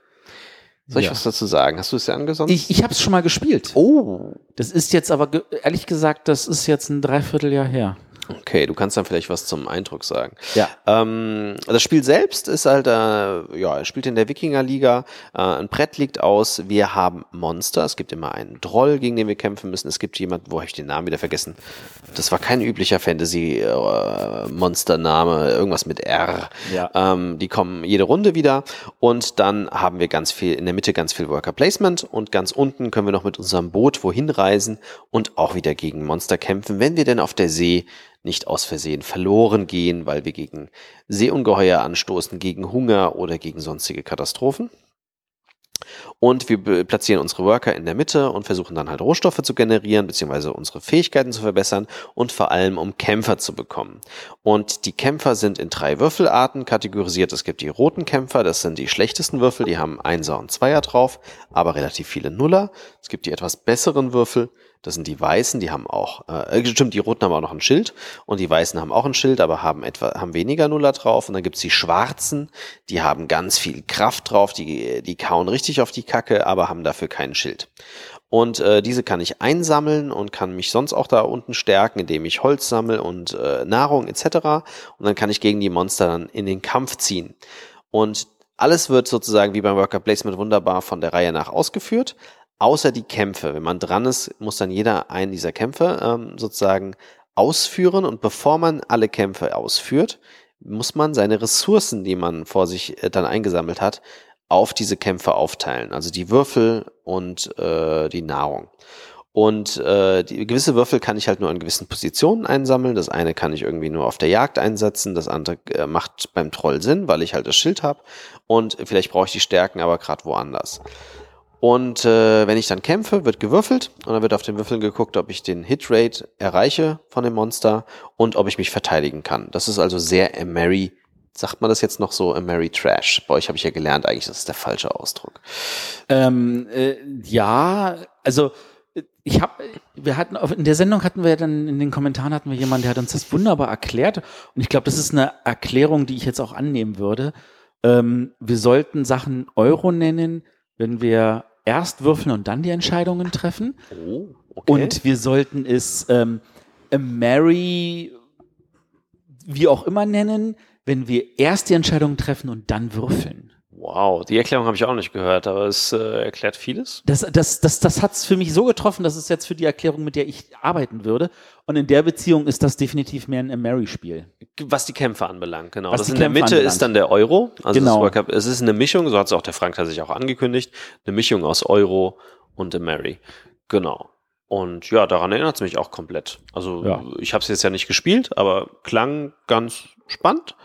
Soll ich Ja. was dazu sagen? Hast du es dir angesagt? Ich, ich habe es schon mal gespielt. Oh, Das ist jetzt aber ehrlich gesagt, das ist jetzt ein Dreivierteljahr her. Okay, du kannst dann vielleicht was zum Eindruck sagen. Ja. Ähm, das Spiel selbst ist halt, äh, ja, spielt in der Wikingerliga. Äh, ein Brett liegt aus. Wir haben Monster. Es gibt immer einen Troll, gegen den wir kämpfen müssen. Es gibt jemanden, wo habe ich den Namen wieder vergessen? Das war kein üblicher Fantasy-Monster-Name, irgendwas mit R. Ja. Ähm, die kommen jede Runde wieder. Und dann haben wir ganz viel, in der Mitte ganz viel Worker Placement und ganz unten können wir noch mit unserem Boot wohin reisen und auch wieder gegen Monster kämpfen, wenn wir denn auf der See nicht aus Versehen verloren gehen, weil wir gegen Seeungeheuer anstoßen, gegen Hunger oder gegen sonstige Katastrophen. Und wir platzieren unsere Worker in der Mitte und versuchen dann halt Rohstoffe zu generieren, beziehungsweise unsere Fähigkeiten zu verbessern und vor allem um Kämpfer zu bekommen. Und die Kämpfer sind in drei Würfelarten kategorisiert. Es gibt die roten Kämpfer, das sind die schlechtesten Würfel, die haben Einser und Zweier drauf, aber relativ viele Nuller. Es gibt die etwas besseren Würfel, das sind die Weißen, die haben auch, äh, stimmt, die Roten haben auch noch ein Schild und die Weißen haben auch ein Schild, aber haben etwa, haben weniger Nuller drauf. Und dann gibt's die Schwarzen, die haben ganz viel Kraft drauf, die, die kauen richtig auf die Kacke, aber haben dafür kein Schild. Und äh, diese kann ich einsammeln und kann mich sonst auch da unten stärken, indem ich Holz sammle und äh, Nahrung etc. Und dann kann ich gegen die Monster dann in den Kampf ziehen. Und alles wird sozusagen wie beim Worker Placement wunderbar von der Reihe nach ausgeführt, außer die Kämpfe. Wenn man dran ist, muss dann jeder einen dieser Kämpfe ähm, sozusagen ausführen und bevor man alle Kämpfe ausführt, muss man seine Ressourcen, die man vor sich äh, dann eingesammelt hat, auf diese Kämpfe aufteilen. Also die Würfel und äh, die Nahrung. Und äh, die gewisse Würfel kann ich halt nur an gewissen Positionen einsammeln. Das eine kann ich irgendwie nur auf der Jagd einsetzen. Das andere äh, macht beim Troll Sinn, weil ich halt das Schild habe. Und vielleicht brauche ich die Stärken aber gerade woanders. Und äh, wenn ich dann kämpfe, wird gewürfelt und dann wird auf den Würfeln geguckt, ob ich den Hitrate erreiche von dem Monster und ob ich mich verteidigen kann. Das ist also sehr Mary, sagt man das jetzt noch so, Mary Trash. Bei euch habe ich ja gelernt, eigentlich das ist der falsche Ausdruck. Ähm, äh, ja, also ich habe, wir hatten in der Sendung hatten wir dann in den Kommentaren hatten wir jemanden, der hat uns das wunderbar erklärt und ich glaube, das ist eine Erklärung, die ich jetzt auch annehmen würde. Ähm, wir sollten Sachen Euro nennen, wenn wir erst würfeln und dann die Entscheidungen treffen. Oh, okay. Und wir sollten es ähm, a Mary, wie auch immer nennen, wenn wir erst die Entscheidungen treffen und dann würfeln. Wow, die Erklärung habe ich auch nicht gehört, aber es äh, erklärt vieles. Das, das, das, das hat es für mich so getroffen, dass es jetzt für die Erklärung, mit der ich arbeiten würde. Und in der Beziehung ist das definitiv mehr ein Mary-Spiel. Was die Kämpfe anbelangt, genau. Was das in der Kämpfe Mitte anbelangt. ist dann der Euro. Also Genau. das World Cup, es ist eine Mischung, so hat es auch der Frank sich auch angekündigt, eine Mischung aus Euro und der Mary. Genau. Und ja, daran erinnert es mich auch komplett. Also Ja. ich habe es jetzt ja nicht gespielt, aber klang ganz spannend.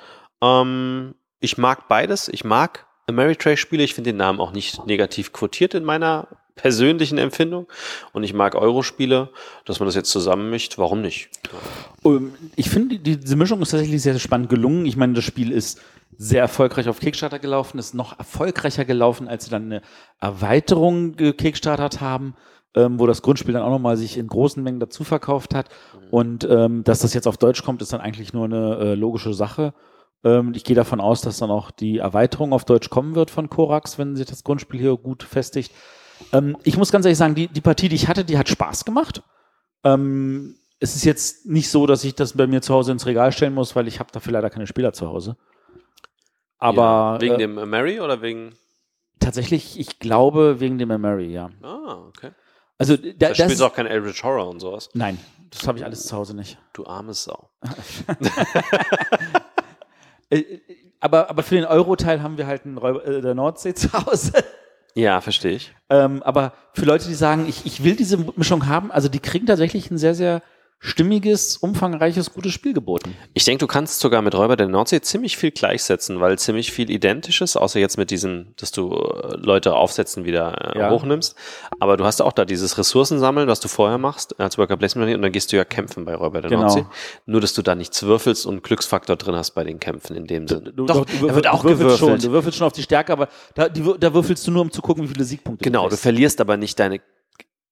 Ähm, ich mag beides. Ich mag Ameritrash-Spiele. Ich finde den Namen auch nicht negativ quotiert in meiner persönlichen Empfindung. Und ich mag Euro-Spiele, dass man das jetzt zusammenmischt. Warum nicht? Ähm, Ich finde, die, diese Mischung ist tatsächlich sehr spannend gelungen. Ich meine, das Spiel ist sehr erfolgreich auf Kickstarter gelaufen, ist noch erfolgreicher gelaufen, als sie dann eine Erweiterung gekickstartert haben, ähm, wo das Grundspiel dann auch nochmal sich in großen Mengen dazu verkauft hat. Und ähm, dass das jetzt auf Deutsch kommt, ist dann eigentlich nur eine äh, logische Sache. Ähm, ich gehe davon aus, dass dann auch die Erweiterung auf Deutsch kommen wird von Korax, wenn sich das Grundspiel hier gut festigt. Ähm, ich muss ganz ehrlich sagen, die, die Partie, die ich hatte, die hat Spaß gemacht. Ähm, es ist jetzt nicht so, dass ich das bei mir zu Hause ins Regal stellen muss, weil ich habe dafür leider keine Spieler zu Hause. Aber ja, wegen äh, dem Mary oder wegen. tatsächlich, ich glaube wegen dem Mary, ja. Ah, okay. Also da, Da das, spielst du auch kein Eldritch Horror und sowas. nein, das habe ich alles zu Hause nicht. Du arme Sau. [LAUGHS] [LAUGHS] Äh, äh, aber, aber für den Euro-Teil haben wir halt einen Räuber, äh, der Nordsee [LAUGHS] zu Hause. Ja, verstehe ich. Ähm, aber für Leute, die sagen, ich, ich will diese Mischung haben, also die kriegen tatsächlich ein sehr, sehr stimmiges, umfangreiches, gutes Spiel geboten. Ich denke, du kannst sogar mit Räuber der Nordsee ziemlich viel gleichsetzen, weil ziemlich viel identisch ist, außer jetzt mit diesen, dass du äh, Leute aufsetzen wieder äh, Ja. hochnimmst. Aber du hast auch da dieses Ressourcensammeln, was du vorher machst, als Worker Placement und dann gehst du ja kämpfen bei Räuber der Genau. Nordsee. Nur, dass du da nichts würfelst und Glücksfaktor drin hast bei den Kämpfen in dem Sinne. Du, Doch, du, wird auch du würfelst gewürfelt. Schon, du würfelst schon auf die Stärke, aber da, die, da würfelst du nur, um zu gucken, wie viele Siegpunkte Genau, du du kriegst. verlierst aber nicht deine.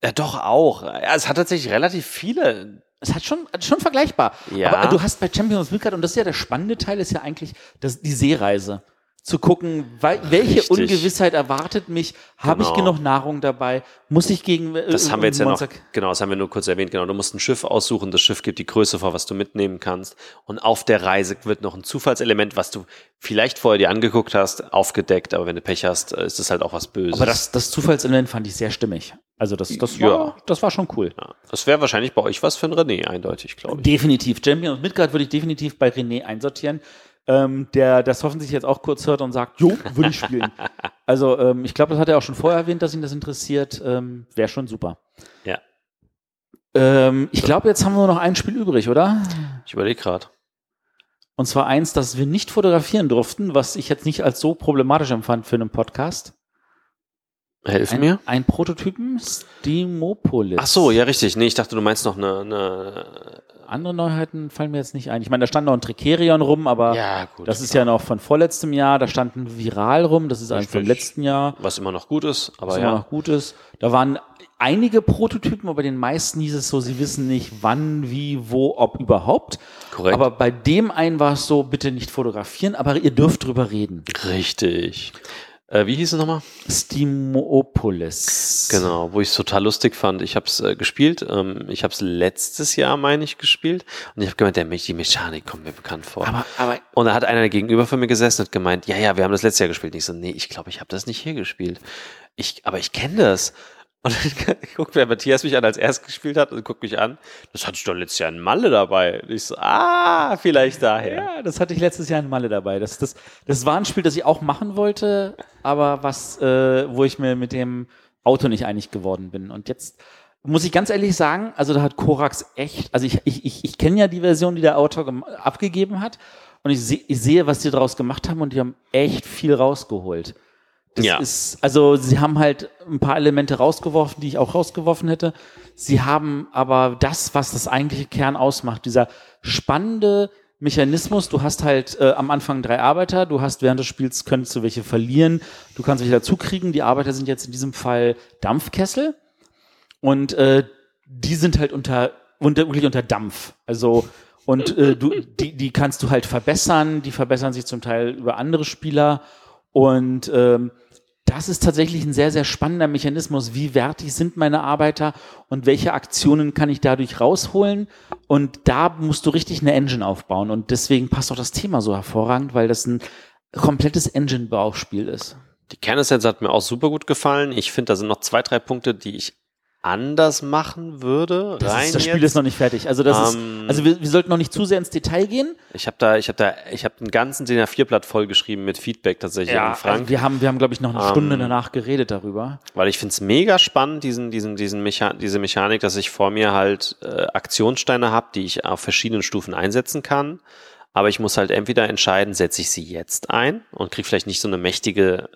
Ja, doch auch. Ja, es hat tatsächlich relativ viele. Es hat schon, schon vergleichbar. Ja. Aber du hast bei Champions Midgard, und das ist ja der spannende Teil, ist ja eigentlich das, die Seereise. Zu gucken, weil, welche Richtig. Ungewissheit erwartet mich, habe ich Genau. genug Nahrung dabei, muss ich gegen äh, Das haben wir jetzt ja noch, Monster- genau, das haben wir nur kurz erwähnt, genau. Du musst ein Schiff aussuchen, das Schiff gibt die Größe vor, was du mitnehmen kannst. Und auf der Reise wird noch ein Zufallselement, was du vielleicht vorher dir angeguckt hast, aufgedeckt, aber wenn du Pech hast, äh, ist das halt auch was Böses. Aber das, das Zufallselement fand ich sehr stimmig. Also das, das, Ja. war, das war schon cool. ja, das wäre wahrscheinlich bei euch was für ein René, eindeutig, glaube ich. Definitiv. Champion und Midgard würde ich definitiv bei René einsortieren. Ähm, der das hoffentlich jetzt auch kurz hört und sagt, jo, würde ich spielen. [LAUGHS] also ähm, ich glaube, das hat er auch schon vorher erwähnt, dass ihn das interessiert. Ähm, Wäre schon super. Ja. Ähm, ich glaube, jetzt haben wir nur noch ein Spiel übrig, oder? Ich überlege gerade. Und zwar eins, das wir nicht fotografieren durften, was ich jetzt nicht als so problematisch empfand für einen Podcast. Helf Ein, mir. ein Prototypen, Steamopolis. Ach so, ja, richtig. Nee, ich dachte, du meinst noch eine, eine Andere Neuheiten fallen mir jetzt nicht ein. Ich meine, da stand noch ein Tricerion rum, aber Ja, gut. das ist ja noch von vorletztem Jahr. Da stand ein Viral rum, das ist eigentlich vom letzten Jahr, was immer noch gut ist, aber was ja. immer noch gut ist. Da waren einige Prototypen, aber bei den meisten hieß es so, sie wissen nicht wann, wie, wo, ob überhaupt. Korrekt. Aber bei dem einen war es so, bitte nicht fotografieren, aber ihr dürft drüber reden. Richtig. Äh, wie hieß es nochmal? Steamopolis. Genau, wo ich es total lustig fand. Ich habe es äh, gespielt. Ähm, ich habe es letztes Jahr, meine ich, gespielt. Und ich habe gemeint, der, Me- die Mechanik kommt mir bekannt vor. Aber, aber und da hat einer gegenüber von mir gesessen und hat gemeint, ja, ja, wir haben das letztes Jahr gespielt. Und ich so, nee, ich glaube, ich habe das nicht hier gespielt. Ich, aber ich kenne das. Und dann [LAUGHS] guckt wer Matthias mich an, als er es gespielt hat, und guckt mich an. Das hatte ich doch letztes Jahr in Malle dabei. Und ich so, ah, vielleicht daher. Ja, das hatte ich letztes Jahr in Malle dabei. Das, das, das war ein Spiel, das ich auch machen wollte, aber was, äh, wo ich mir mit dem Auto nicht einig geworden bin. Und jetzt muss ich ganz ehrlich sagen, also da hat Korax echt, also ich, ich, ich, ich kenne ja die Version, die der Autor abgegeben hat. Und ich, seh, ich sehe, was die daraus gemacht haben und die haben echt viel rausgeholt. Das Ja. ist, also sie haben halt ein paar Elemente rausgeworfen, die ich auch rausgeworfen hätte. Sie haben aber das, was das eigentliche Kern ausmacht, dieser spannende Mechanismus, du hast halt äh, am Anfang drei Arbeiter, du hast während des Spiels könntest du welche verlieren, du kannst welche dazukriegen. Die Arbeiter sind jetzt in diesem Fall Dampfkessel und äh, die sind halt unter, unter wirklich unter Dampf. Also und äh, du, die, die kannst du halt verbessern, die verbessern sich zum Teil über andere Spieler und ähm, das ist tatsächlich ein sehr, sehr spannender Mechanismus. Wie wertig sind meine Arbeiter und welche Aktionen kann ich dadurch rausholen? Und da musst du richtig eine Engine aufbauen. Und deswegen passt auch das Thema so hervorragend, weil das ein komplettes Engine-Bauspiel ist. Die Kernessenz hat mir auch super gut gefallen. Ich finde, da sind noch zwei, drei Punkte, die ich anders machen würde. Das, rein ist, das Spiel jetzt. ist noch nicht fertig. Also das Ähm, ist, also wir, wir sollten noch nicht zu sehr ins Detail gehen. Ich habe da, ich habe da, ich habe einen ganzen DIN A4-Blatt vollgeschrieben mit Feedback tatsächlich an Frank, also wir haben, wir haben glaube ich noch eine Ähm, Stunde danach geredet darüber. weil ich finde es mega spannend, diesen, diesen, diesen Mecha diese Mechanik, dass ich vor mir halt äh, Aktionssteine habe, die ich auf verschiedenen Stufen einsetzen kann. Aber ich muss halt entweder entscheiden, setze ich sie jetzt ein und kriege vielleicht nicht so eine mächtige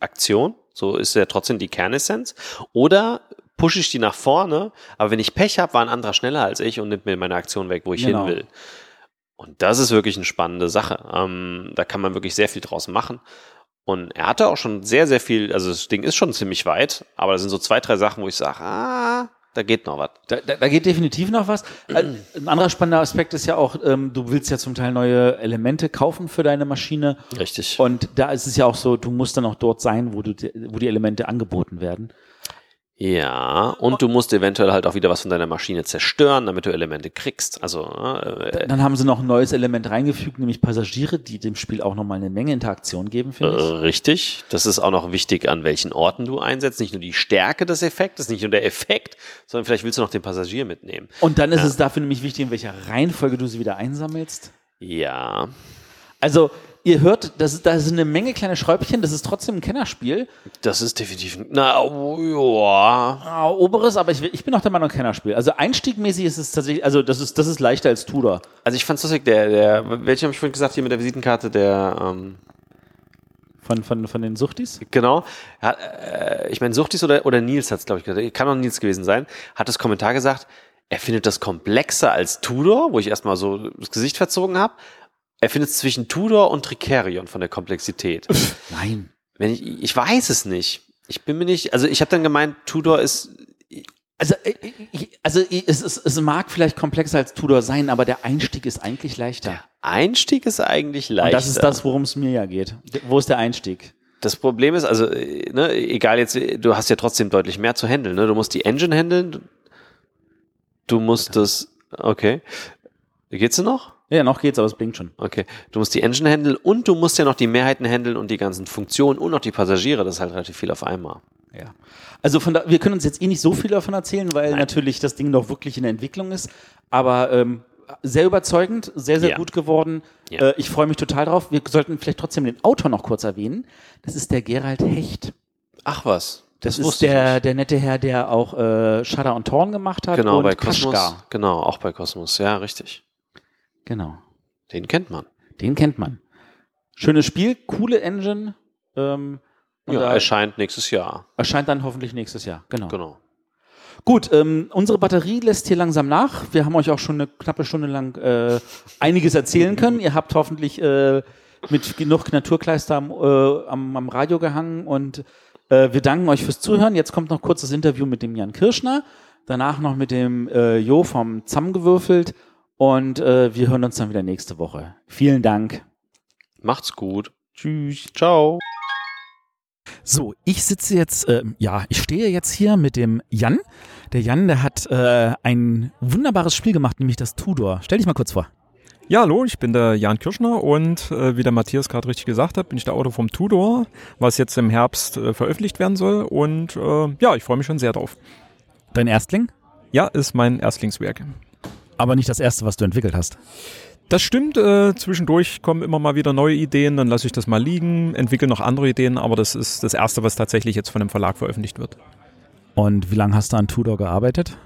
Aktion, so ist ja trotzdem die Kernessenz, oder pushe ich die nach vorne, aber wenn ich Pech habe, war ein anderer schneller als ich und nimmt mir meine Aktion weg, wo ich Genau. hin will. Und das ist wirklich eine spannende Sache. Ähm, da kann man wirklich sehr viel draus machen. Und er hatte auch schon sehr, sehr viel, also das Ding ist schon ziemlich weit, aber da sind so zwei, drei Sachen, wo ich sage, ah, da geht noch was. Da, da, da geht definitiv noch was. Äh, [CLEARS THROAT] Ein anderer spannender Aspekt ist ja auch, ähm, du willst ja zum Teil neue Elemente kaufen für deine Maschine. Richtig. Und da ist es ja auch so, du musst dann auch dort sein, wo, du, wo die Elemente angeboten werden. Ja, und du musst eventuell halt auch wieder was von deiner Maschine zerstören, damit du Elemente kriegst. Also, äh, Dann haben sie noch ein neues Element reingefügt, nämlich Passagiere, die dem Spiel auch nochmal eine Menge Interaktion geben, äh, finde ich. richtig. Das ist auch noch wichtig, an welchen Orten du einsetzt. Nicht nur die Stärke des Effektes, nicht nur der Effekt, sondern vielleicht willst du noch den Passagier mitnehmen. Und dann ist es dafür nämlich wichtig, in welcher Reihenfolge du sie wieder einsammelst. Ja, Also, ihr hört, das ist, da sind eine Menge kleine Schräubchen, das ist trotzdem ein Kennerspiel. das ist definitiv, na, oh, ja. Ah, oberes, aber ich, ich bin auch der Meinung, Kennerspiel. Also einstiegmäßig ist es tatsächlich, also das ist, das ist leichter als Tudor. Also ich fand's lustig, der, der, welchen habe ich vorhin gesagt, hier mit der Visitenkarte, der, ähm, Von, von, von den Suchtis? Genau. Ja, äh, ich meine, Suchtis oder, oder Nils hat es, glaube ich, gesagt. Kann auch Nils gewesen sein. Hat das Kommentar gesagt, er findet das komplexer als Tudor, wo ich erstmal so das Gesicht verzogen habe. Er findet es zwischen Tudor und Tricerion von der Komplexität. Nein. Wenn ich, ich weiß es nicht. Ich bin mir nicht, also ich habe dann gemeint, Tudor ist, Also, äh, ich, Also es, es, es mag vielleicht komplexer als Tudor sein, aber der Einstieg ist eigentlich leichter. Einstieg ist eigentlich leichter. Und das ist das, worum es mir ja geht. Wo ist der Einstieg? Das Problem ist, also, äh, ne, egal jetzt, du hast ja trotzdem deutlich mehr zu handeln. Ne? Du musst die Engine handeln. Du musst das, okay. Geht's noch? Ja, noch geht's, aber es blinkt schon. Okay. Du musst die Engine handeln und du musst ja noch die Mehrheiten handeln und die ganzen Funktionen und noch die Passagiere. Das ist halt relativ viel auf einmal. Ja. Also von da, wir können uns jetzt eh nicht so viel davon erzählen, weil Nein. natürlich das Ding noch wirklich in der Entwicklung ist. Aber ähm, sehr überzeugend, sehr, sehr ja. gut geworden. Ja. Äh, ich freue mich total drauf. Wir sollten vielleicht trotzdem den Autor noch kurz erwähnen. Das ist der Gerald Hecht. Ach was. Das, das ist der, der nette Herr, der auch äh, Shudder und Torn gemacht hat. Genau, und bei Cosmos. Kashgar. Genau, auch bei Cosmos. Ja, richtig. Genau. Den kennt man. Den kennt man. Schönes Spiel, coole Engine. Ähm, ja, erscheint nächstes Jahr. Erscheint dann hoffentlich nächstes Jahr, genau. Genau. Gut, ähm, unsere Batterie lässt hier langsam nach. Wir haben euch auch schon eine knappe Stunde lang äh, einiges erzählen können. Ihr habt hoffentlich äh, mit genug Naturkleister am, äh, am, am Radio gehangen und äh, wir danken euch fürs Zuhören. Jetzt kommt noch kurz das Interview mit dem Jan Kirschner, danach noch mit dem äh, Jo vom Zamm gewürfelt und äh, wir hören uns dann wieder nächste Woche. Vielen Dank. Macht's gut. Tschüss. Ciao. So, ich sitze jetzt, äh, ja, ich stehe jetzt hier mit dem Jan. Der Jan, der hat äh, ein wunderbares Spiel gemacht, nämlich das Tudor. Stell dich mal kurz vor. Ja, hallo, ich bin der Jan Kirschner und äh, wie der Matthias gerade richtig gesagt hat, bin ich der Autor vom Tudor, was jetzt im Herbst äh, veröffentlicht werden soll. Und äh, ja, ich freue mich schon sehr drauf. Dein Erstling? Ja, ist mein Erstlingswerk. Aber nicht das erste, was du entwickelt hast. Das stimmt, äh, zwischendurch kommen immer mal wieder neue Ideen, dann lasse ich das mal liegen, entwickle noch andere Ideen, aber das ist das erste, was tatsächlich jetzt von dem Verlag veröffentlicht wird. Und wie lange hast du an Tudor gearbeitet?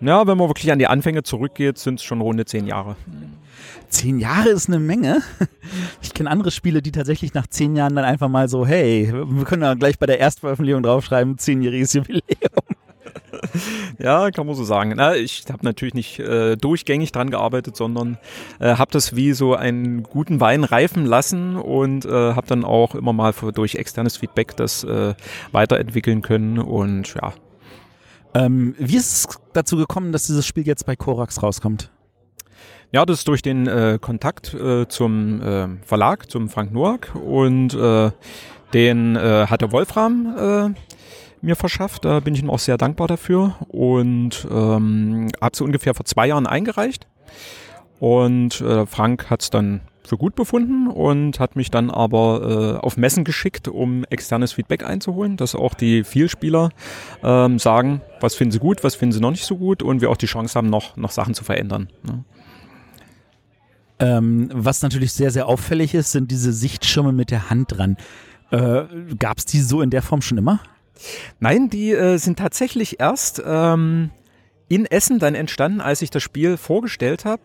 Ja, wenn man wirklich an die Anfänge zurückgeht, sind es schon runde zehn Jahre. Zehn Jahre ist eine Menge. [LAUGHS] Ich kenne andere Spiele, die tatsächlich nach zehn Jahren dann einfach mal so, hey, wir können ja gleich bei der Erstveröffentlichung draufschreiben, zehnjähriges Jubiläum. [LAUGHS] ja, kann man so sagen. Na, ich habe natürlich nicht äh, durchgängig dran gearbeitet, sondern äh, habe das wie so einen guten Wein reifen lassen und äh, habe dann auch immer mal für, durch externes Feedback das äh, weiterentwickeln können und ja. Ähm, wie ist es dazu gekommen, dass dieses Spiel jetzt bei Korax rauskommt? Ja, das ist durch den äh, Kontakt äh, zum äh, Verlag, zum Frank Noack und äh, den äh, hat der Wolfram äh, mir verschafft. Da bin ich ihm auch sehr dankbar dafür und ähm, habe sie ungefähr vor zwei Jahren eingereicht. Und äh, Frank hat es dann für gut befunden und hat mich dann aber äh, auf Messen geschickt, um externes Feedback einzuholen, dass auch die Vielspieler ähm, sagen, was finden sie gut, was finden sie noch nicht so gut und wir auch die Chance haben, noch, noch Sachen zu verändern. Ne? Ähm, was natürlich sehr, sehr auffällig ist, sind diese Sichtschirme mit der Hand dran. Äh, Gab es die so in der Form schon immer? Nein, die äh, sind tatsächlich erst ähm, in Essen dann entstanden, als ich das Spiel vorgestellt habe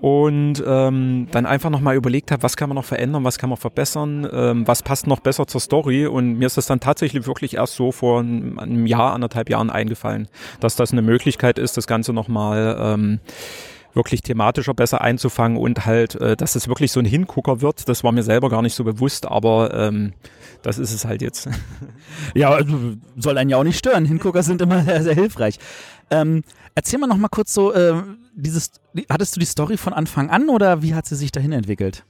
und ähm, dann einfach nochmal überlegt habe, was kann man noch verändern, was kann man verbessern, ähm, was passt noch besser zur Story. Und mir ist das dann tatsächlich wirklich erst so vor einem, Jahr, anderthalb Jahren eingefallen, dass das eine Möglichkeit ist, das Ganze nochmal ähm, wirklich thematischer besser einzufangen und halt, äh, dass es wirklich so ein Hingucker wird, das war mir selber gar nicht so bewusst, aber ähm, das ist es halt jetzt. [LAUGHS] ja, also, soll einen ja auch nicht stören. Hingucker sind immer [LAUGHS] sehr, sehr hilfreich. Ähm, erzähl mal noch mal kurz so, äh, dieses, hattest du die Story von Anfang an oder wie hat sie sich dahin entwickelt?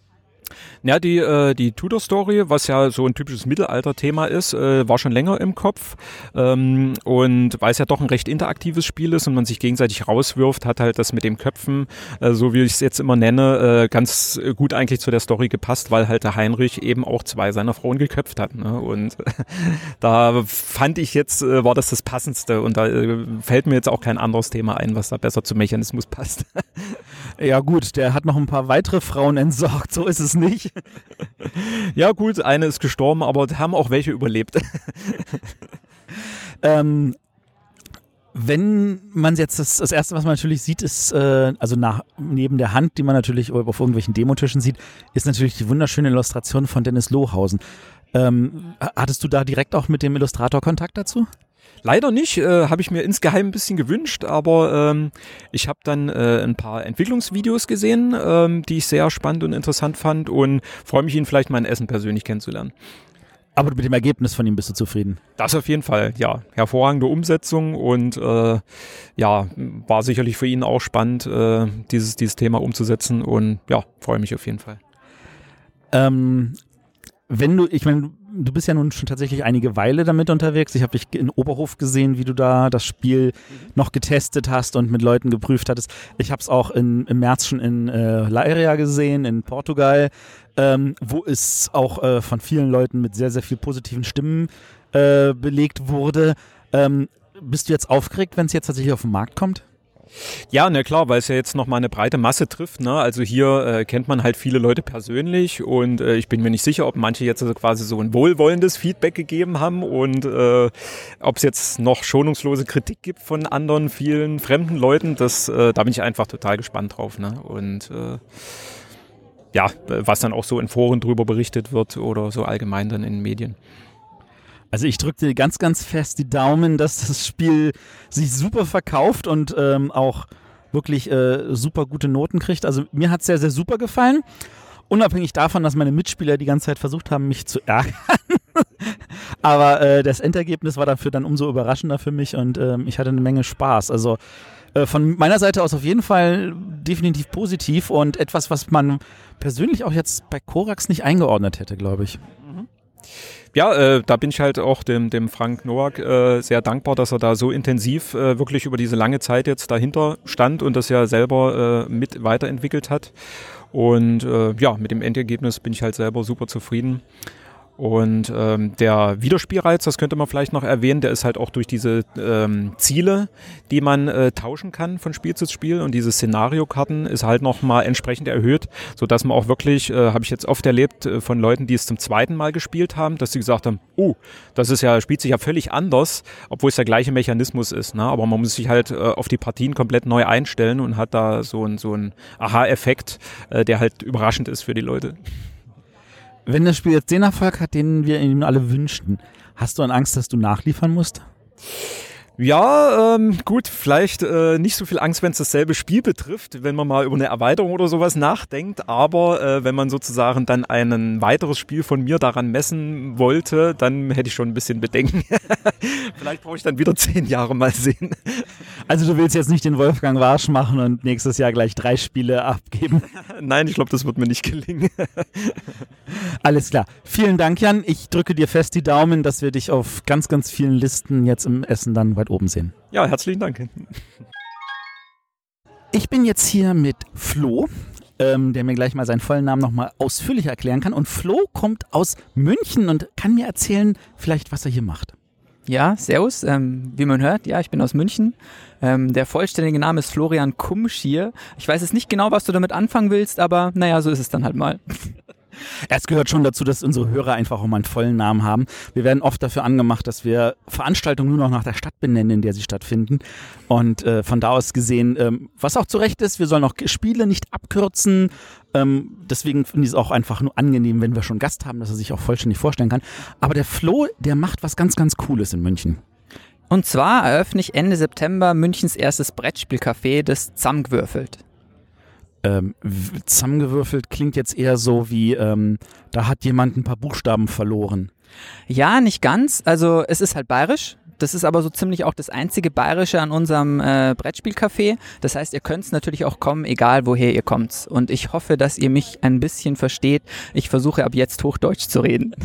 Ja, die, äh, die Tudor-Story, was ja so ein typisches Mittelalter-Thema ist, äh, war schon länger im Kopf. Ähm, und weil es ja doch ein recht interaktives Spiel ist und man sich gegenseitig rauswirft, hat halt das mit dem Köpfen, äh, so wie ich es jetzt immer nenne, äh, ganz gut eigentlich zu der Story gepasst, weil halt der Heinrich eben auch zwei seiner Frauen geköpft hat. Ne? Und [LAUGHS] da fand ich jetzt, äh, war das das Passendste. Und da äh, fällt mir jetzt auch kein anderes Thema ein, was da besser zum Mechanismus passt. [LAUGHS] ja gut, der hat noch ein paar weitere Frauen entsorgt, so ist es nicht. Ja, gut, eine ist gestorben, aber haben auch welche überlebt. [LAUGHS] ähm, wenn man jetzt das, das erste, was man natürlich sieht, ist, äh, also nach, neben der Hand, die man natürlich auf irgendwelchen Demotischen sieht, ist natürlich die wunderschöne Illustration von Dennis Lohausen. Ähm, hattest du da direkt auch mit dem Illustrator Kontakt dazu? Leider nicht, äh, habe ich mir insgeheim ein bisschen gewünscht, aber ähm, ich habe dann äh, ein paar Entwicklungsvideos gesehen, ähm, die ich sehr spannend und interessant fand und freue mich, ihn vielleicht mal in Essen persönlich kennenzulernen. Aber mit dem Ergebnis von ihm bist du zufrieden? Das auf jeden Fall, ja. Hervorragende Umsetzung und äh, ja, war sicherlich für ihn auch spannend, äh, dieses, dieses Thema umzusetzen und ja, freue mich auf jeden Fall. Ähm, wenn du, ich meine, du bist ja nun schon tatsächlich einige Weile damit unterwegs. Ich habe dich in Oberhof gesehen, wie du da das Spiel noch getestet hast und mit Leuten geprüft hattest. Ich habe es auch in, im März schon in äh, Leiria gesehen, in Portugal, ähm, wo es auch äh, von vielen Leuten mit sehr, sehr viel positiven Stimmen äh, belegt wurde. Ähm, bist du jetzt aufgeregt, wenn es jetzt tatsächlich auf den Markt kommt? Ja, na klar, weil es ja jetzt nochmal eine breite Masse trifft. Ne? Also hier äh, kennt man halt viele Leute persönlich und äh, ich bin mir nicht sicher, ob manche jetzt also quasi so ein wohlwollendes Feedback gegeben haben und äh, ob es jetzt noch schonungslose Kritik gibt von anderen vielen fremden Leuten. Das, äh, da bin ich einfach total gespannt drauf. Ne? Und äh, ja, was dann auch so in Foren drüber berichtet wird oder so allgemein dann in Medien. Also ich drücke dir ganz, ganz fest die Daumen, dass das Spiel sich super verkauft und ähm, auch wirklich äh, super gute Noten kriegt. Also mir hat es sehr, sehr super gefallen. Unabhängig davon, dass meine Mitspieler die ganze Zeit versucht haben, mich zu ärgern. [LAUGHS] Aber äh, das Endergebnis war dafür dann umso überraschender für mich und ähm, ich hatte eine Menge Spaß. Also äh, von meiner Seite aus auf jeden Fall definitiv positiv und etwas, was man persönlich auch jetzt bei Korax nicht eingeordnet hätte, glaube ich ja, äh, da bin ich halt auch dem, dem Frank Nowak äh, sehr dankbar, dass er da so intensiv äh, wirklich über diese lange Zeit jetzt dahinter stand und das ja selber äh, mit weiterentwickelt hat. Und äh, ja, mit dem Endergebnis bin ich halt selber super zufrieden. Und ähm, der Wiederspielreiz, das könnte man vielleicht noch erwähnen, der ist halt auch durch diese ähm, Ziele, die man äh, tauschen kann von Spiel zu Spiel und diese Szenariokarten ist halt nochmal entsprechend erhöht, so dass man auch wirklich, äh, habe ich jetzt oft erlebt, äh, von Leuten, die es zum zweiten Mal gespielt haben, dass sie gesagt haben, oh, das ist ja, spielt sich ja völlig anders, obwohl es der gleiche Mechanismus ist, ne? aber man muss sich halt äh, auf die Partien komplett neu einstellen und hat da so ein so ein Aha-Effekt, äh, der halt überraschend ist für die Leute. Wenn das Spiel jetzt den Erfolg hat, den wir ihm alle wünschten, hast du an Angst, dass du nachliefern musst? Ja, ähm, gut, vielleicht äh, nicht so viel Angst, wenn es dasselbe Spiel betrifft, wenn man mal über eine Erweiterung oder sowas nachdenkt, aber äh, wenn man sozusagen dann ein weiteres Spiel von mir daran messen wollte, dann hätte ich schon ein bisschen Bedenken. [LAUGHS] vielleicht brauche ich dann wieder zehn Jahre mal sehen. Also du willst jetzt nicht den Wolfgang Warsch machen und nächstes Jahr gleich drei Spiele abgeben? [LAUGHS] Nein, ich glaube, das wird mir nicht gelingen. [LAUGHS] Alles klar. Vielen Dank, Jan. Ich drücke dir fest die Daumen, dass wir dich auf ganz, ganz vielen Listen jetzt im Essen dann weit oben sehen. Ja, herzlichen Dank. Ich bin jetzt hier mit Flo, ähm, der mir gleich mal seinen vollen Namen nochmal ausführlich erklären kann. Und Flo kommt aus München und kann mir erzählen, vielleicht, was er hier macht. Ja, Servus. Ähm, wie man hört, ja, ich bin aus München. Ähm, der vollständige Name ist Florian Kumschier. Ich weiß jetzt nicht genau, was du damit anfangen willst, aber naja, so ist es dann halt mal. Es gehört schon dazu, dass unsere Hörer einfach auch mal einen vollen Namen haben. Wir werden oft dafür angemacht, dass wir Veranstaltungen nur noch nach der Stadt benennen, in der sie stattfinden. Und äh, von da aus gesehen, ähm, was auch zu Recht ist, wir sollen auch Spiele nicht abkürzen. Ähm, deswegen finde ich es auch einfach nur angenehm, wenn wir schon Gast haben, dass er sich auch vollständig vorstellen kann. Aber der Flo, der macht was ganz, ganz Cooles in München. Und zwar eröffne ich Ende September Münchens erstes Brettspielcafé, das Zammgewürfelt ähm, zusammengewürfelt klingt jetzt eher so wie, ähm, da hat jemand ein paar Buchstaben verloren. Ja, nicht ganz. Also es ist halt bayerisch. Das ist aber so ziemlich auch das einzige Bayerische an unserem äh, Brettspielcafé. Das heißt, ihr könnt natürlich auch kommen, egal woher ihr kommt. Und ich hoffe, dass ihr mich ein bisschen versteht. Ich versuche ab jetzt Hochdeutsch zu reden. [LAUGHS]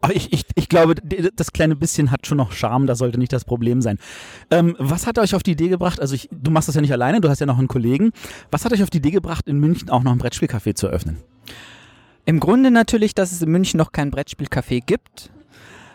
Aber ich, ich, ich glaube, das kleine bisschen hat schon noch Charme, da sollte nicht das Problem sein. Ähm, was hat euch auf die Idee gebracht, also ich, du machst das ja nicht alleine, du hast ja noch einen Kollegen. Was hat euch auf die Idee gebracht, in München auch noch ein Brettspielcafé zu eröffnen? Im Grunde natürlich, dass es in München noch kein Brettspielcafé gibt.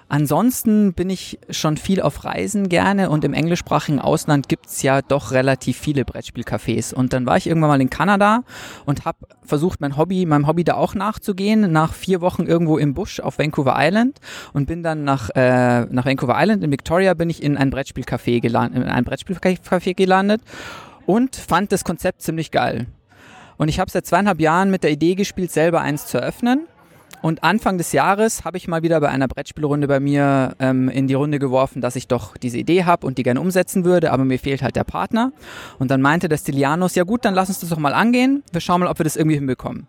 Ansonsten bin ich schon viel auf Reisen gerne und im englischsprachigen Ausland gibt's ja doch relativ viele Brettspielcafés. Und dann war ich irgendwann mal in Kanada und habe versucht, mein Hobby, meinem Hobby da auch nachzugehen. Nach vier Wochen irgendwo im Busch auf Vancouver Island und bin dann nach, äh, nach Vancouver Island in Victoria bin ich in ein Brettspielcafé gelandet, in ein Brettspielcafé gelandet und fand das Konzept ziemlich geil. Und ich habe seit zweieinhalb Jahren mit der Idee gespielt, selber eins zu öffnen und Anfang des Jahres habe ich mal wieder bei einer Brettspielrunde bei mir ähm, in die Runde geworfen, dass ich doch diese Idee habe und die gerne umsetzen würde, aber mir fehlt halt der Partner. Und dann meinte der Stilianos, ja gut, dann lass uns das doch mal angehen. Wir schauen mal, ob wir das irgendwie hinbekommen.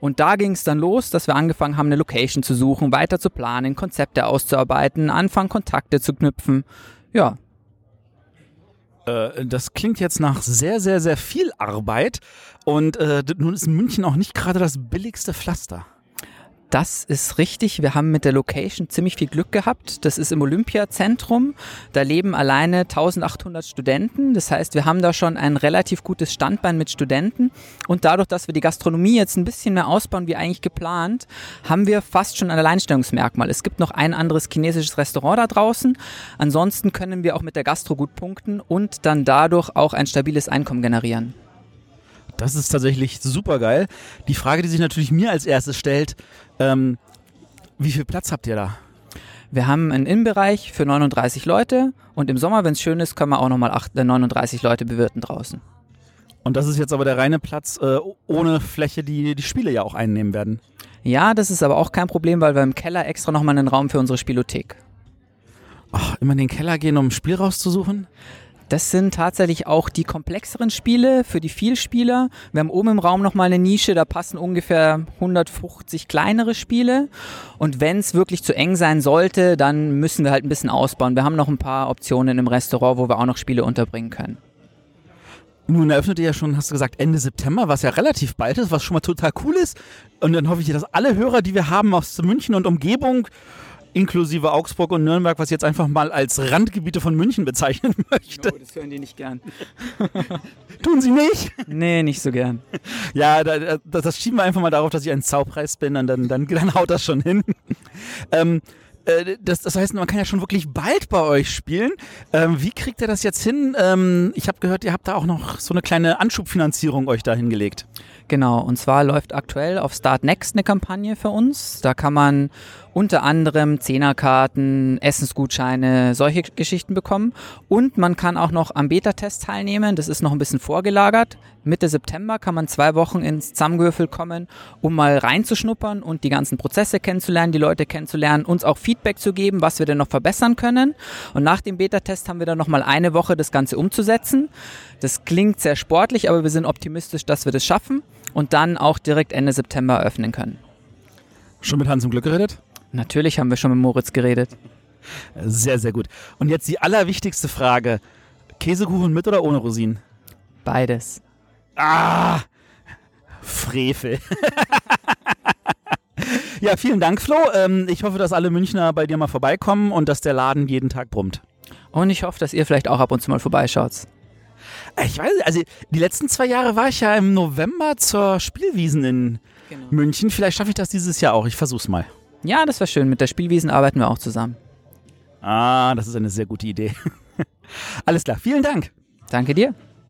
Und da ging es dann los, dass wir angefangen haben, eine Location zu suchen, weiter zu planen, Konzepte auszuarbeiten, anfangen, Kontakte zu knüpfen. Ja, Äh, das klingt jetzt nach sehr, sehr, sehr viel Arbeit. Und äh, nun ist München auch nicht gerade das billigste Pflaster. Das ist richtig. Wir haben mit der Location ziemlich viel Glück gehabt. Das ist im Olympiazentrum. Da leben alleine 1800 Studenten. Das heißt, wir haben da schon ein relativ gutes Standbein mit Studenten. Und dadurch, dass wir die Gastronomie jetzt ein bisschen mehr ausbauen wie eigentlich geplant, haben wir fast schon ein Alleinstellungsmerkmal. Es gibt noch ein anderes chinesisches Restaurant da draußen. Ansonsten können wir auch mit der Gastro gut punkten und dann dadurch auch ein stabiles Einkommen generieren. Das ist tatsächlich super geil. Die Frage, die sich natürlich mir als erstes stellt, ähm, wie viel Platz habt ihr da? Wir haben einen Innenbereich für 39 Leute und im Sommer, wenn es schön ist, können wir auch nochmal acht- äh, 39 Leute bewirten draußen. Und das ist jetzt aber der reine Platz äh, ohne Fläche, die die Spiele ja auch einnehmen werden. Ja, das ist aber auch kein Problem, weil wir im Keller extra nochmal einen Raum für unsere Spielothek. Ach, immer in den Keller gehen, um ein Spiel rauszusuchen? Das sind tatsächlich auch die komplexeren Spiele für die Vielspieler. Wir haben oben im Raum nochmal eine Nische, da passen ungefähr 150 kleinere Spiele. Und wenn es wirklich zu eng sein sollte, dann müssen wir halt ein bisschen ausbauen. Wir haben noch ein paar Optionen im Restaurant, wo wir auch noch Spiele unterbringen können. Nun eröffnet ihr ja schon, hast du gesagt, Ende September, was ja relativ bald ist, was schon mal total cool ist. Und dann hoffe ich, dass alle Hörer, die wir haben aus München und Umgebung, inklusive Augsburg und Nürnberg, was ich jetzt einfach mal als Randgebiete von München bezeichnen [LAUGHS] möchte. das hören die nicht gern. [LAUGHS] Tun sie nicht? Nee, nicht so gern. Ja, da, da, das schieben wir einfach mal darauf, dass ich ein Zaupreis bin und dann, dann, dann haut das schon hin. [LAUGHS] ähm, äh, das, das heißt, man kann ja schon wirklich bald bei euch spielen. Ähm, wie kriegt ihr das jetzt hin? Ähm, ich habe gehört, ihr habt da auch noch so eine kleine Anschubfinanzierung euch da hingelegt. Genau, und zwar läuft aktuell auf Start Next eine Kampagne für uns. Da kann man unter anderem Zehnerkarten, Essensgutscheine, solche Geschichten bekommen. Und man kann auch noch am Beta-Test teilnehmen. Das ist noch ein bisschen vorgelagert. Mitte September kann man zwei Wochen ins Zamgürfel kommen, um mal reinzuschnuppern und die ganzen Prozesse kennenzulernen, die Leute kennenzulernen, uns auch Feedback zu geben, was wir denn noch verbessern können. Und nach dem Beta-Test haben wir dann nochmal eine Woche, das Ganze umzusetzen. Das klingt sehr sportlich, aber wir sind optimistisch, dass wir das schaffen und dann auch direkt Ende September eröffnen können. Schon mit Hans im Glück geredet? Natürlich haben wir schon mit Moritz geredet. Sehr, sehr gut. Und jetzt die allerwichtigste Frage. Käsekuchen mit oder ohne Rosinen? Beides. Ah, Frevel. [LAUGHS] ja, vielen Dank, Flo. Ähm, ich hoffe, dass alle Münchner bei dir mal vorbeikommen und dass der Laden jeden Tag brummt. Und ich hoffe, dass ihr vielleicht auch ab und zu mal vorbeischaut. Ich weiß, also die letzten zwei Jahre war ich ja im November zur Spielwiesen in München. Vielleicht schaffe ich das dieses Jahr auch. Ich versuch's mal. Ja, das war schön. Mit der Spielwiesen arbeiten wir auch zusammen. Ah, das ist eine sehr gute Idee. [LAUGHS] Alles klar, vielen Dank. Danke dir.